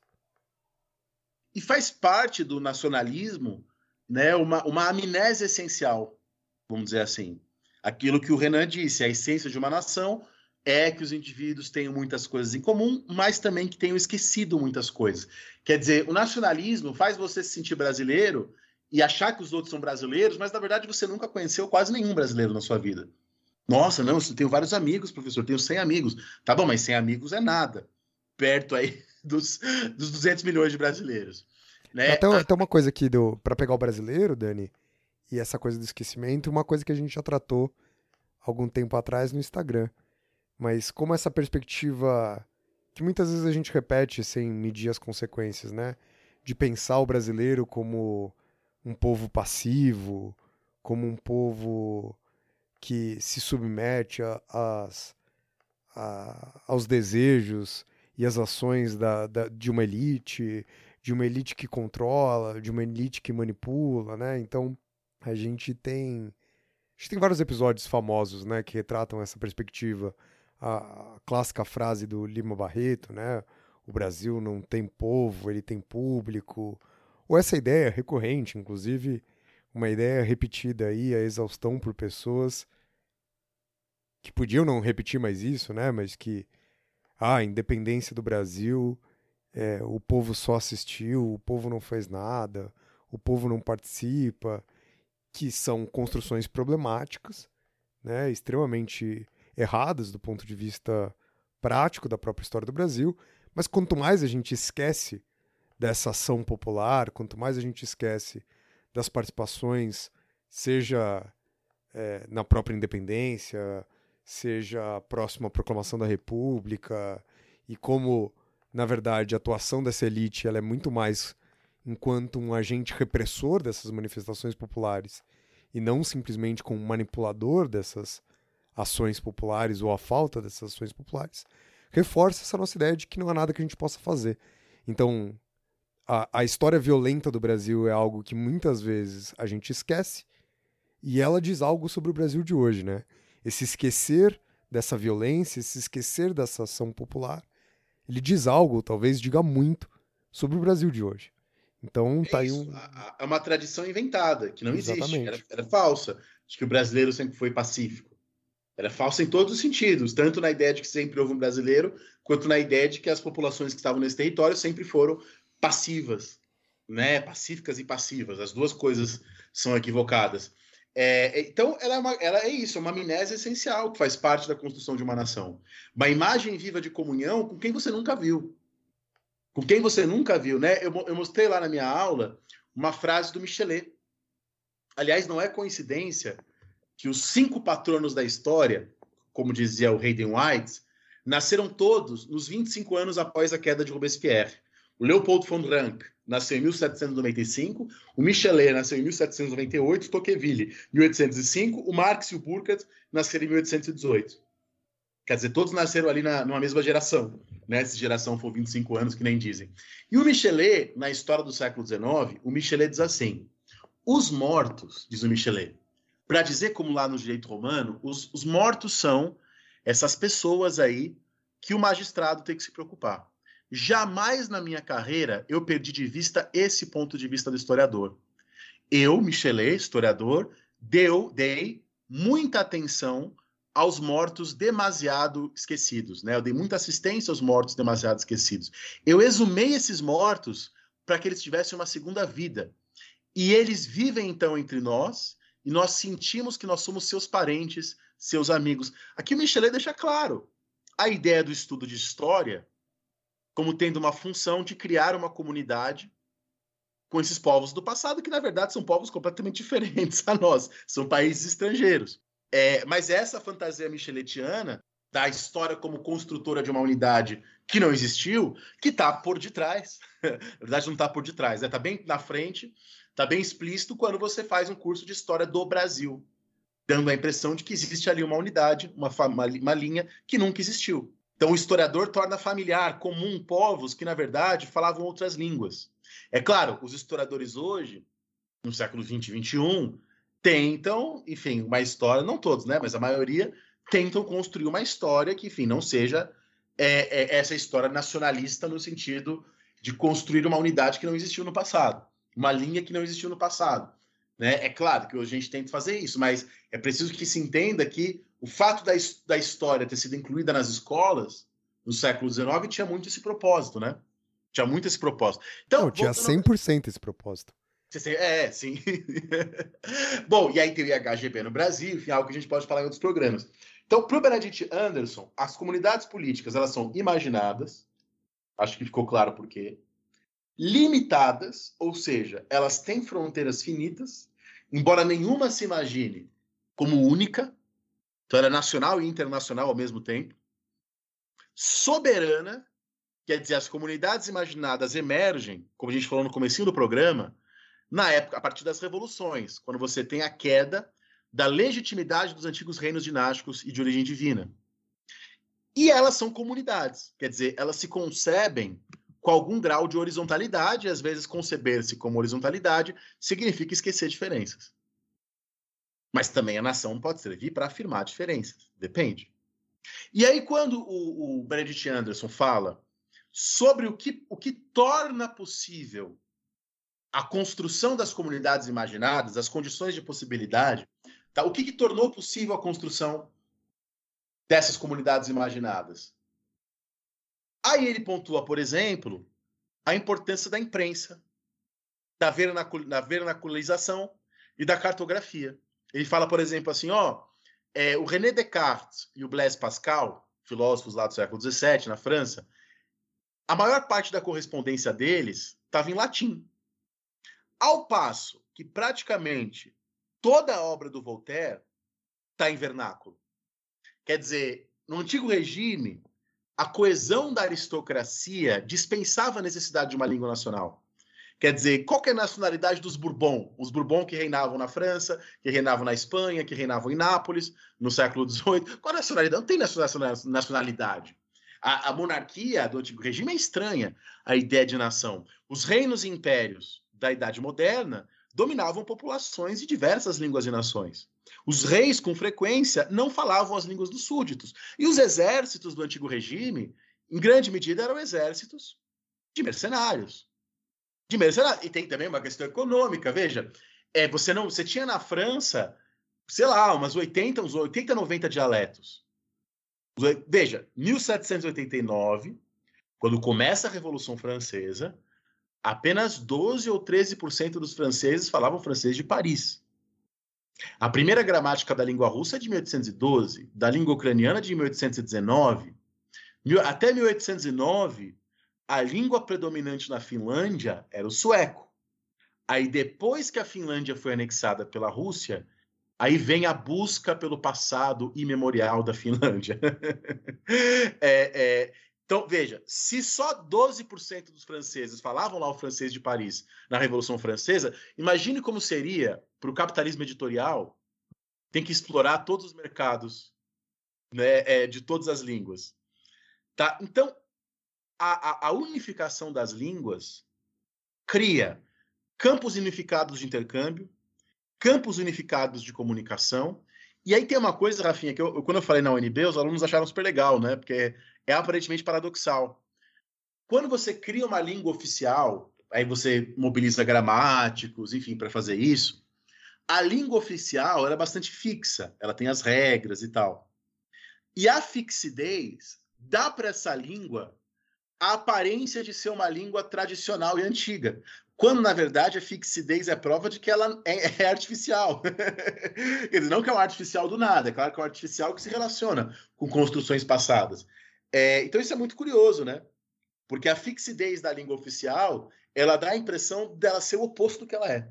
E faz parte do nacionalismo né, uma, uma amnésia essencial, vamos dizer assim. Aquilo que o Renan disse, a essência de uma nação é que os indivíduos tenham muitas coisas em comum, mas também que tenham esquecido muitas coisas. Quer dizer, o nacionalismo faz você se sentir brasileiro e achar que os outros são brasileiros, mas na verdade você nunca conheceu quase nenhum brasileiro na sua vida. Nossa, não, eu tenho vários amigos, professor, tenho 100 amigos. Tá bom, mas 100 amigos é nada, perto aí dos, dos 200 milhões de brasileiros. Né? Até, até uma coisa aqui para pegar o brasileiro, Dani, e essa coisa do esquecimento, uma coisa que a gente já tratou algum tempo atrás no Instagram. Mas como essa perspectiva que muitas vezes a gente repete sem medir as consequências, né? De pensar o brasileiro como um povo passivo, como um povo que se submete a, a, a, aos desejos e às ações da, da, de uma elite, de uma elite que controla, de uma elite que manipula, né? Então a gente tem a gente tem vários episódios famosos, né, que retratam essa perspectiva. A, clássica frase do Lima Barreto, né? O Brasil não tem povo, ele tem público. Ou essa ideia recorrente, inclusive, uma ideia repetida aí a exaustão por pessoas que podiam não repetir mais isso, né? Mas que ah, a independência do Brasil é, o povo só assistiu, o povo não fez nada, o povo não participa, que são construções problemáticas, né, extremamente erradas do ponto de vista prático da própria história do Brasil, mas quanto mais a gente esquece dessa ação popular, quanto mais a gente esquece das participações, seja é, na própria independência, seja próximo à proclamação da República, e como na verdade, a atuação dessa elite ela é muito mais enquanto um agente repressor dessas manifestações populares e não simplesmente como manipulador dessas ações populares ou a falta dessas ações populares, reforça essa nossa ideia de que não há nada que a gente possa fazer. Então, a, a história violenta do Brasil é algo que muitas vezes a gente esquece e ela diz algo sobre o Brasil de hoje, né? Esse esquecer dessa violência, esse esquecer dessa ação popular, ele diz algo, talvez diga muito, sobre o Brasil de hoje. Então, tá é aí um. É uma tradição inventada, que não Exatamente. existe, era, era falsa, de que o brasileiro sempre foi pacífico. Era falsa em todos os sentidos, tanto na ideia de que sempre houve um brasileiro, quanto na ideia de que as populações que estavam nesse território sempre foram passivas, né? Pacíficas e passivas. As duas coisas são equivocadas. É, é, então, ela é, uma, ela é isso, é uma amnésia essencial que faz parte da construção de uma nação. Uma imagem viva de comunhão com quem você nunca viu. Com quem você nunca viu, né? Eu, eu mostrei lá na minha aula uma frase do Michelet. Aliás, não é coincidência que os cinco patronos da história, como dizia o Hayden White, nasceram todos nos 25 anos após a queda de Robespierre. O Leopold von Ranke nasceu em 1795, o Michelet nasceu em 1798, Tocqueville, 1805, o Marx e o Burckhardt nasceram em 1818. Quer dizer, todos nasceram ali na, numa mesma geração, né? Se geração for 25 anos, que nem dizem. E o Michelet, na história do século XIX, o Michelet diz assim: os mortos, diz o Michelet, para dizer como lá no direito romano, os, os mortos são essas pessoas aí que o magistrado tem que se preocupar. Jamais na minha carreira eu perdi de vista esse ponto de vista do historiador. Eu, Michelet, historiador, deu, dei muita atenção aos mortos demasiado esquecidos, né? Eu dei muita assistência aos mortos demasiado esquecidos. Eu exumei esses mortos para que eles tivessem uma segunda vida. E eles vivem então entre nós, e nós sentimos que nós somos seus parentes, seus amigos. Aqui o Michelet deixa claro a ideia do estudo de história como tendo uma função de criar uma comunidade com esses povos do passado, que na verdade são povos completamente diferentes a nós, são países estrangeiros. É, mas essa fantasia micheletiana da história como construtora de uma unidade que não existiu, que está por detrás. na verdade, não está por detrás, está né? Tá bem na frente, está bem explícito quando você faz um curso de história do Brasil, dando a impressão de que existe ali uma unidade, uma, uma, uma linha que nunca existiu. Então, o historiador torna familiar, comum, povos que, na verdade, falavam outras línguas. É claro, os historiadores hoje, no século 20 e 21, tentam, enfim, uma história, não todos, né, mas a maioria tentam construir uma história que, enfim, não seja é, é, essa história nacionalista no sentido de construir uma unidade que não existiu no passado, uma linha que não existiu no passado. Né? É claro que hoje a gente tenta fazer isso, mas é preciso que se entenda que o fato da, da história ter sido incluída nas escolas no século XIX tinha muito esse propósito, né? Tinha muito esse propósito. Então, Não, tinha 100% esse propósito. É, sim. Bom, e aí tem o IHGB no Brasil, enfim, algo que a gente pode falar em outros programas. Então, para o Benedict Anderson, as comunidades políticas elas são imaginadas, acho que ficou claro por quê, limitadas, ou seja, elas têm fronteiras finitas, embora nenhuma se imagine como única, então ela é nacional e internacional ao mesmo tempo, soberana, quer dizer, as comunidades imaginadas emergem, como a gente falou no começo do programa, na época, a partir das revoluções, quando você tem a queda da legitimidade dos antigos reinos dinásticos e de origem divina. E elas são comunidades, quer dizer, elas se concebem com algum grau de horizontalidade, e às vezes conceber-se como horizontalidade significa esquecer diferenças. Mas também a nação pode servir para afirmar diferenças, depende. E aí, quando o, o Benedict Anderson fala sobre o que, o que torna possível a construção das comunidades imaginadas, as condições de possibilidade, tá? o que, que tornou possível a construção dessas comunidades imaginadas? Aí ele pontua, por exemplo, a importância da imprensa, da, vernacularização e da cartografia. Ele fala, por exemplo, assim, ó, é, o René Descartes e o Blaise Pascal, filósofos lá do século XVII, na França, a maior parte da correspondência deles estava em latim. Ao passo que praticamente toda a obra do Voltaire está em vernáculo. Quer dizer, no antigo regime, a coesão da aristocracia dispensava a necessidade de uma língua nacional. Quer dizer, qual que é a nacionalidade dos Bourbon? Os Bourbon que reinavam na França, que reinavam na Espanha, que reinavam em Nápoles, no século XVIII. Qual a nacionalidade? Não tem nacionalidade. A, a monarquia do antigo regime é estranha, a ideia de nação. Os reinos e impérios da Idade Moderna dominavam populações de diversas línguas e nações. Os reis, com frequência, não falavam as línguas dos súditos. E os exércitos do antigo regime, em grande medida, eram exércitos de mercenários. De mercenários. E tem também uma questão econômica. Veja, é, você não, você tinha na França, sei lá, umas 80, uns 80, 90 dialetos. Veja, 1789, quando começa a Revolução Francesa, apenas 12 ou 13% dos franceses falavam francês de Paris. A primeira gramática da língua russa é de 1812, da língua ucraniana de 1819. Até 1809, a língua predominante na Finlândia era o sueco. Aí, depois que a Finlândia foi anexada pela Rússia, aí vem a busca pelo passado imemorial da Finlândia. é, é, então, veja, se só 12% dos franceses falavam lá o francês de Paris na Revolução Francesa, imagine como seria para o capitalismo editorial tem que explorar todos os mercados né, é, de todas as línguas. Tá? Então, a, a, a unificação das línguas cria campos unificados de intercâmbio, campos unificados de comunicação. E aí tem uma coisa, Rafinha, que eu, quando eu falei na UNB, os alunos acharam super legal, né? Porque é aparentemente paradoxal. Quando você cria uma língua oficial, aí você mobiliza gramáticos, enfim, para fazer isso, a língua oficial é bastante fixa, ela tem as regras e tal. E a fixidez dá para essa língua a aparência de ser uma língua tradicional e antiga, quando na verdade a fixidez é prova de que ela é, é artificial. Dizer, não que é um artificial do nada, é claro que é um artificial que se relaciona com construções passadas. É, então isso é muito curioso, né? Porque a fixidez da língua oficial, ela dá a impressão dela ser o oposto do que ela é.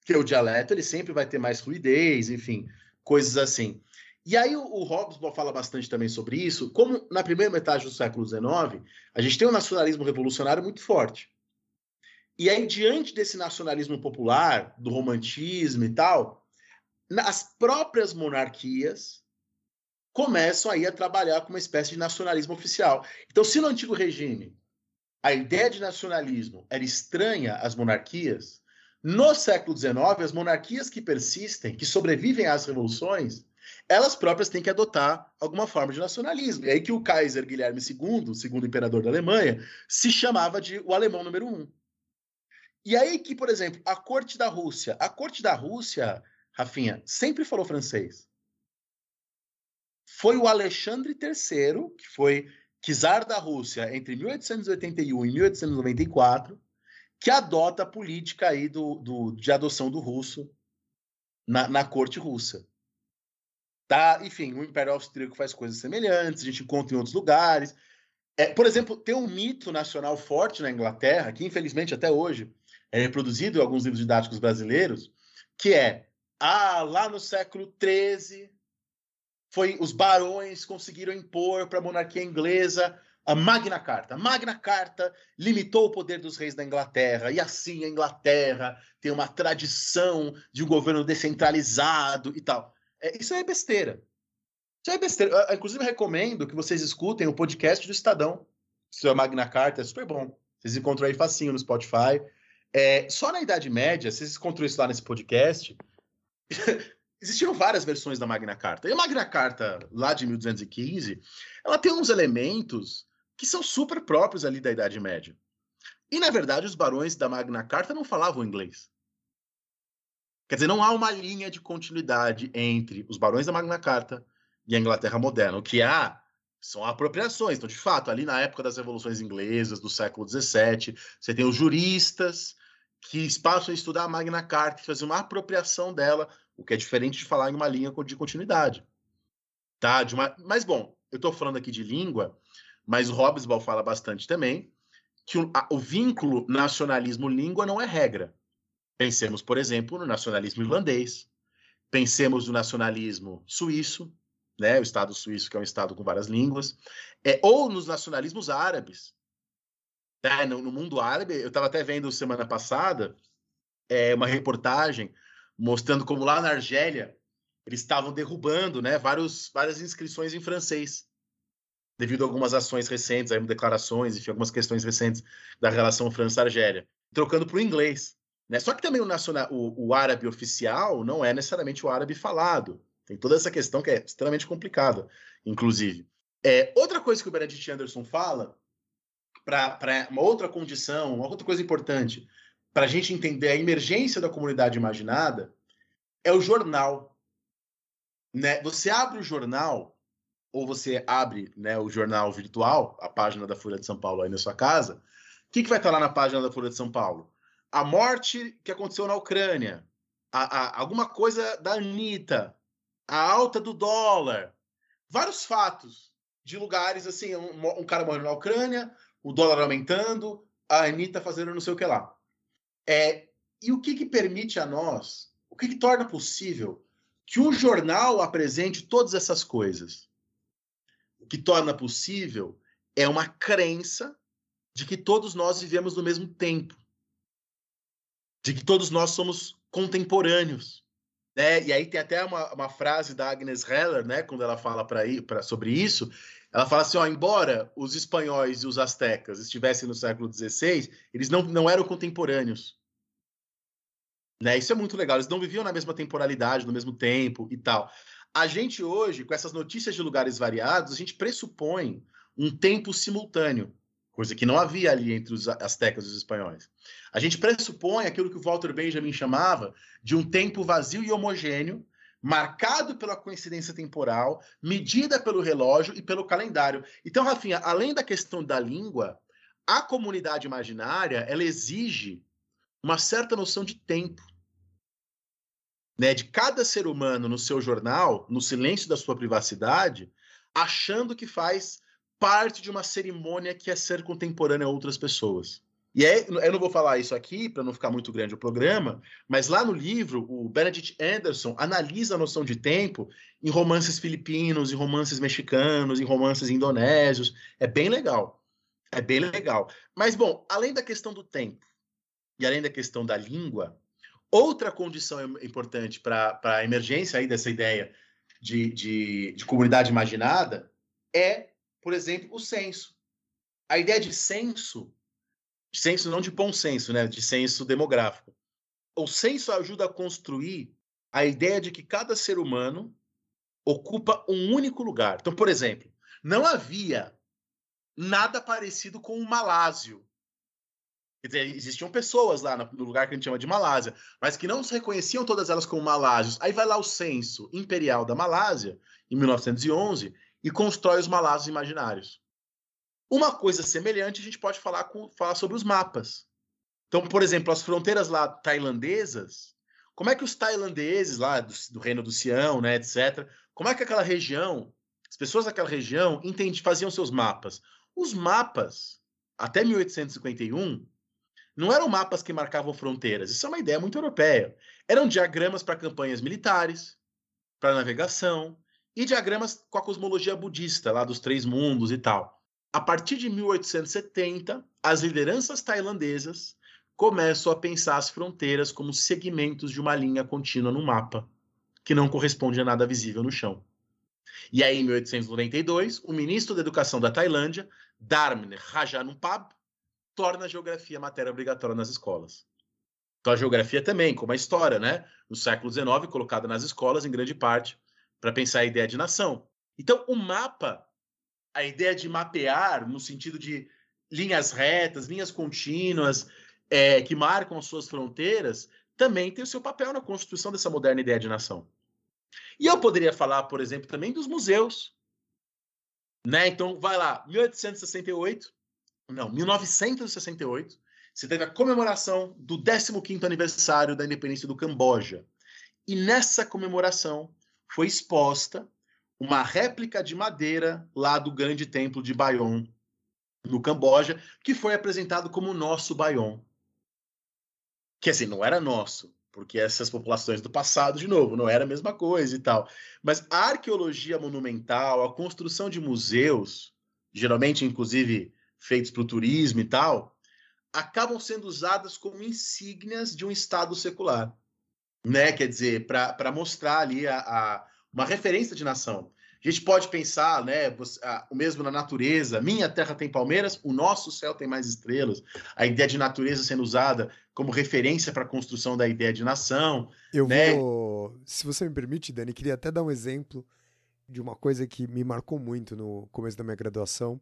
Porque o dialeto ele sempre vai ter mais fluidez, enfim, coisas assim. E aí o, o fala bastante também sobre isso, como na primeira metade do século XIX, a gente tem um nacionalismo revolucionário muito forte. E aí, diante desse nacionalismo popular, do romantismo e tal, as próprias monarquias começam aí a trabalhar com uma espécie de nacionalismo oficial. Então, se no antigo regime a ideia de nacionalismo era estranha às monarquias, no século XIX, as monarquias que persistem, que sobrevivem às revoluções, elas próprias têm que adotar alguma forma de nacionalismo. E aí que o Kaiser Guilherme II, o segundo imperador da Alemanha, se chamava de o alemão número um. E aí que, por exemplo, a corte da Rússia, a corte da Rússia, Rafinha, sempre falou francês. Foi o Alexandre III, que foi czar da Rússia entre 1881 e 1894, que adota a política aí do, do de adoção do russo na, na corte russa. Tá? Enfim, o Império Austríaco faz coisas semelhantes, a gente encontra em outros lugares. É, por exemplo, tem um mito nacional forte na Inglaterra, que infelizmente até hoje é reproduzido em alguns livros didáticos brasileiros, que é, ah, lá no século XIII, foi os barões conseguiram impor para a monarquia inglesa a Magna Carta. A Magna Carta limitou o poder dos reis da Inglaterra, e assim a Inglaterra tem uma tradição de um governo descentralizado e tal. É, isso é besteira. Isso é besteira. Eu, inclusive, recomendo que vocês escutem o podcast do Estadão. É Magna Carta, é super bom. Vocês encontram aí facinho no Spotify. É, só na Idade Média, vocês encontram isso lá nesse podcast, existiram várias versões da Magna Carta. E a Magna Carta, lá de 1215, ela tem uns elementos que são super próprios ali da Idade Média. E, na verdade, os barões da Magna Carta não falavam inglês. Quer dizer, não há uma linha de continuidade entre os barões da Magna Carta e a Inglaterra moderna. O que há são apropriações. Então, de fato, ali na época das revoluções inglesas, do século XVII, você tem os juristas que passam a estudar a Magna Carta e fazer uma apropriação dela, o que é diferente de falar em uma linha de continuidade. Tá? De uma... Mas, bom, eu estou falando aqui de língua, mas o Hobsbawm fala bastante também que o, a, o vínculo nacionalismo-língua não é regra. Pensemos, por exemplo, no nacionalismo irlandês, pensemos no nacionalismo suíço, né, o Estado suíço, que é um Estado com várias línguas, é, ou nos nacionalismos árabes. É, no, no, mundo árabe, eu estava até vendo semana passada é, uma reportagem mostrando como lá na Argélia eles estavam derrubando né, vários, várias inscrições em francês, devido a algumas ações recentes, aí, declarações, enfim, algumas questões recentes da relação França-Argélia, trocando para o inglês. Né? Só que também o, nacional, o, o árabe oficial não é necessariamente o árabe falado. Tem toda essa questão que é extremamente complicada, inclusive. É, outra coisa que o Benedict Anderson fala, para uma outra condição, uma outra coisa importante, para a gente entender a emergência da comunidade imaginada, é o jornal. Né? Você abre o jornal, ou você abre né, o jornal virtual, a página da Folha de São Paulo aí na sua casa, o que, que vai estar lá na página da Folha de São Paulo? A morte que aconteceu na Ucrânia, a, a, alguma coisa da Anitta, a alta do dólar, vários fatos de lugares assim, um, um cara morrendo na Ucrânia, o dólar aumentando, a Anitta fazendo não sei o que lá. É, e o que, que permite a nós, o que, que torna possível que um jornal apresente todas essas coisas? O que torna possível é uma crença de que todos nós vivemos no mesmo tempo, de que todos nós somos contemporâneos né? E aí tem até uma, uma frase da Agnes Heller, né, quando ela fala para ir para sobre isso, ela fala assim, ó, embora os espanhóis e os astecas estivessem no século XVI, eles não, não eram contemporâneos. Né? Isso é muito legal, eles não viviam na mesma temporalidade, no mesmo tempo e tal. A gente hoje, com essas notícias de lugares variados, a gente pressupõe um tempo simultâneo, coisa que não havia ali entre os astecas e os espanhóis. A gente pressupõe aquilo que o Walter Benjamin chamava de um tempo vazio e homogêneo, marcado pela coincidência temporal, medida pelo relógio e pelo calendário. Então, Rafinha, além da questão da língua, a comunidade imaginária, ela exige uma certa noção de tempo. Né, de cada ser humano no seu jornal, no silêncio da sua privacidade, achando que faz parte de uma cerimônia que é ser contemporânea a outras pessoas. E aí, eu não vou falar isso aqui para não ficar muito grande o programa, mas lá no livro, o Benedict Anderson analisa a noção de tempo em romances filipinos, em romances mexicanos, em romances indonésios. É bem legal. É bem legal. Mas, bom, além da questão do tempo e além da questão da língua, outra condição importante para a emergência aí dessa ideia de, de, de comunidade imaginada é, por exemplo, o senso. A ideia de senso senso não de bom senso, né? De senso demográfico. O senso ajuda a construir a ideia de que cada ser humano ocupa um único lugar. Então, por exemplo, não havia nada parecido com o Malásio. Quer dizer, existiam pessoas lá no lugar que a gente chama de Malásia, mas que não se reconheciam todas elas como malásios. Aí vai lá o censo imperial da Malásia, em 1911, e constrói os malásios imaginários. Uma coisa semelhante a gente pode falar, com, falar sobre os mapas. Então, por exemplo, as fronteiras lá tailandesas, como é que os tailandeses lá do, do reino do Sião, né, etc., como é que aquela região, as pessoas daquela região entendi, faziam seus mapas? Os mapas, até 1851, não eram mapas que marcavam fronteiras. Isso é uma ideia muito europeia. Eram diagramas para campanhas militares, para navegação, e diagramas com a cosmologia budista, lá dos três mundos e tal. A partir de 1870, as lideranças tailandesas começam a pensar as fronteiras como segmentos de uma linha contínua no mapa, que não corresponde a nada visível no chão. E aí, em 1892, o ministro da Educação da Tailândia, Dharmin Rajanumpab, torna a geografia matéria obrigatória nas escolas. Então, a geografia também, como a história, né? No século XIX, colocada nas escolas, em grande parte, para pensar a ideia de nação. Então, o mapa a ideia de mapear no sentido de linhas retas, linhas contínuas, é, que marcam as suas fronteiras, também tem o seu papel na construção dessa moderna ideia de nação. E eu poderia falar, por exemplo, também dos museus. Né? Então, vai lá, 1868, não, 1968, você teve a comemoração do 15º aniversário da independência do Camboja. E nessa comemoração foi exposta uma réplica de madeira lá do grande templo de Bayon, no Camboja, que foi apresentado como nosso Bayon. Quer dizer, não era nosso, porque essas populações do passado, de novo, não era a mesma coisa e tal. Mas a arqueologia monumental, a construção de museus, geralmente, inclusive, feitos para o turismo e tal, acabam sendo usadas como insígnias de um Estado secular. Né? Quer dizer, para mostrar ali a, a uma referência de nação. A gente pode pensar, né, o mesmo na natureza. Minha terra tem palmeiras, o nosso céu tem mais estrelas. A ideia de natureza sendo usada como referência para a construção da ideia de nação. Eu né? vou, se você me permite, Dani, queria até dar um exemplo de uma coisa que me marcou muito no começo da minha graduação,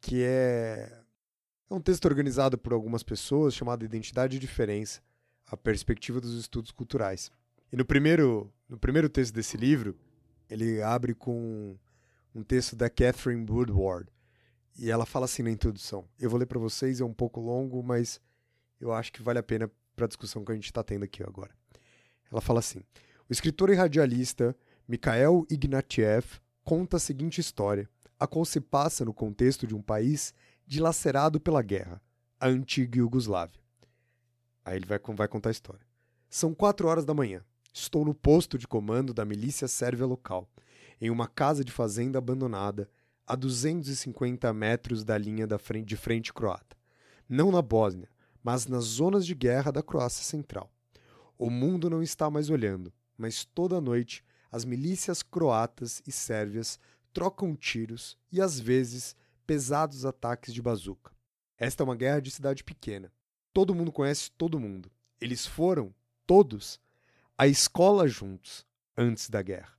que é, é um texto organizado por algumas pessoas chamado Identidade e Diferença, a perspectiva dos estudos culturais. E no primeiro, no primeiro texto desse livro, ele abre com um texto da Catherine Woodward. E ela fala assim na introdução. Eu vou ler para vocês, é um pouco longo, mas eu acho que vale a pena para a discussão que a gente está tendo aqui agora. Ela fala assim: O escritor e radialista Mikhail Ignatieff conta a seguinte história, a qual se passa no contexto de um país dilacerado pela guerra, a antiga Iugoslávia. Aí ele vai, vai contar a história. São quatro horas da manhã. Estou no posto de comando da milícia sérvia local, em uma casa de fazenda abandonada, a 250 metros da linha da frente, de frente croata. Não na Bósnia, mas nas zonas de guerra da Croácia Central. O mundo não está mais olhando, mas toda noite as milícias croatas e sérvias trocam tiros e às vezes pesados ataques de bazuca. Esta é uma guerra de cidade pequena. Todo mundo conhece todo mundo. Eles foram, todos, à escola juntos antes da guerra.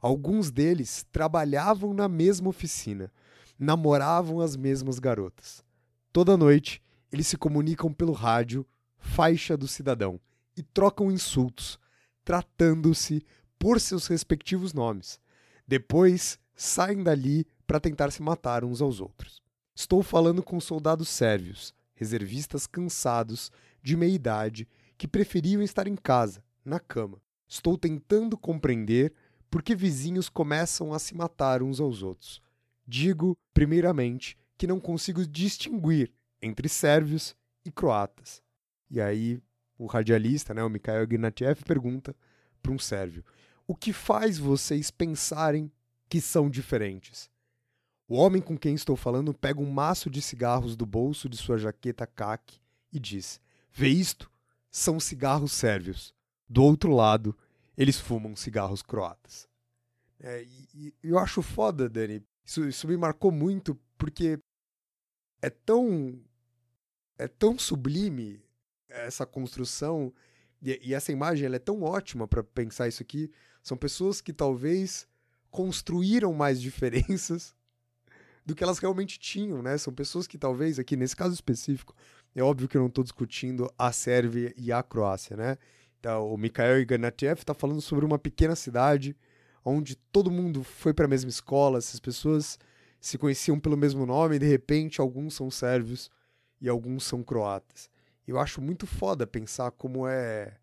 Alguns deles trabalhavam na mesma oficina, namoravam as mesmas garotas. Toda noite, eles se comunicam pelo rádio, faixa do cidadão, e trocam insultos, tratando-se por seus respectivos nomes. Depois, saem dali para tentar se matar uns aos outros. Estou falando com soldados sérvios, reservistas cansados, de meia idade, que preferiam estar em casa, na cama. Estou tentando compreender por que vizinhos começam a se matar uns aos outros. Digo, primeiramente, que não consigo distinguir entre sérvios e croatas. E aí o radialista, né, o Mikhail Ignatiev, pergunta para um sérvio: O que faz vocês pensarem que são diferentes? O homem com quem estou falando pega um maço de cigarros do bolso de sua jaqueta caque e diz: Vê isto? São cigarros sérvios. Do outro lado, eles fumam cigarros croatas. É, e, e, eu acho foda, Dani. Isso, isso me marcou muito porque é tão. É tão sublime essa construção e, e essa imagem ela é tão ótima para pensar isso aqui. São pessoas que talvez construíram mais diferenças do que elas realmente tinham, né? São pessoas que talvez, aqui nesse caso específico, é óbvio que eu não estou discutindo a Sérvia e a Croácia, né? Então, o Mikhail Ignatiev está falando sobre uma pequena cidade onde todo mundo foi para a mesma escola, essas pessoas se conheciam pelo mesmo nome e de repente alguns são sérvios e alguns são croatas. Eu acho muito foda pensar como é.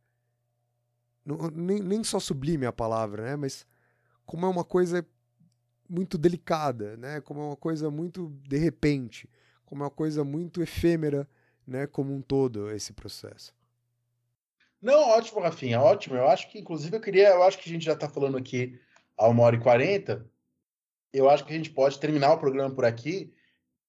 Não, nem, nem só sublime a palavra, né? Mas como é uma coisa muito delicada, né? Como é uma coisa muito de repente, como é uma coisa muito efêmera, né? Como um todo esse processo. Não, ótimo, Rafinha, ótimo. Eu acho que, inclusive, eu queria, eu acho que a gente já está falando aqui a uma hora e quarenta. Eu acho que a gente pode terminar o programa por aqui,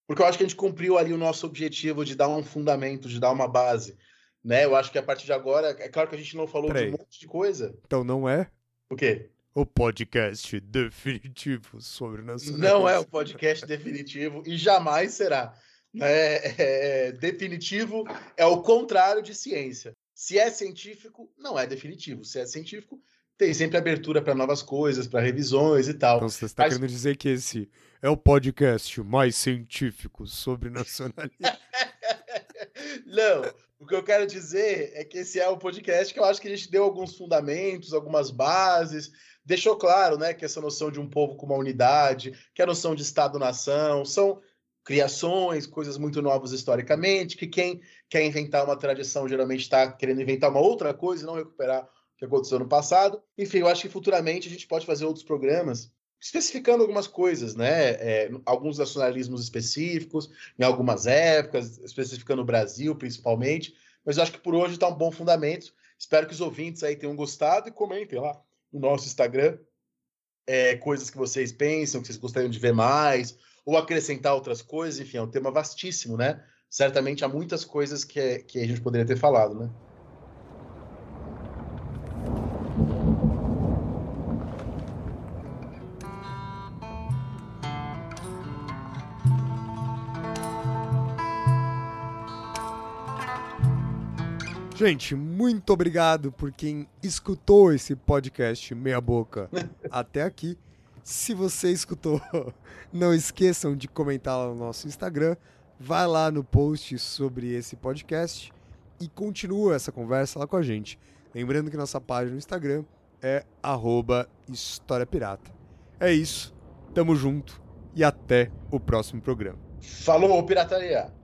porque eu acho que a gente cumpriu ali o nosso objetivo de dar um fundamento, de dar uma base. Né? Eu acho que a partir de agora, é claro que a gente não falou Peraí. de um monte de coisa. Então não é? O quê? O podcast definitivo sobre nacionalismo. Não é o podcast definitivo e jamais será. É, é, definitivo é o contrário de ciência. Se é científico, não é definitivo. Se é científico, tem sempre abertura para novas coisas, para revisões e tal. Então você está Mas... querendo dizer que esse é o podcast mais científico sobre nacionalismo? não. O que eu quero dizer é que esse é o podcast que eu acho que a gente deu alguns fundamentos, algumas bases, deixou claro, né, que essa noção de um povo como uma unidade, que a noção de Estado-nação são criações, coisas muito novas historicamente, que quem quer inventar uma tradição geralmente está querendo inventar uma outra coisa e não recuperar o que aconteceu no passado. Enfim, eu acho que futuramente a gente pode fazer outros programas especificando algumas coisas, né? É, alguns nacionalismos específicos, em algumas épocas, especificando o Brasil principalmente. Mas eu acho que por hoje está um bom fundamento. Espero que os ouvintes aí tenham gostado e comentem lá no nosso Instagram é, coisas que vocês pensam, que vocês gostariam de ver mais, ou acrescentar outras coisas. Enfim, é um tema vastíssimo, né? Certamente há muitas coisas que, é, que a gente poderia ter falado, né? Gente, muito obrigado por quem escutou esse podcast meia boca até aqui. Se você escutou, não esqueçam de comentar lá no nosso Instagram. Vai lá no post sobre esse podcast e continua essa conversa lá com a gente. Lembrando que nossa página no Instagram é História Pirata. É isso, tamo junto e até o próximo programa. Falou, pirataria!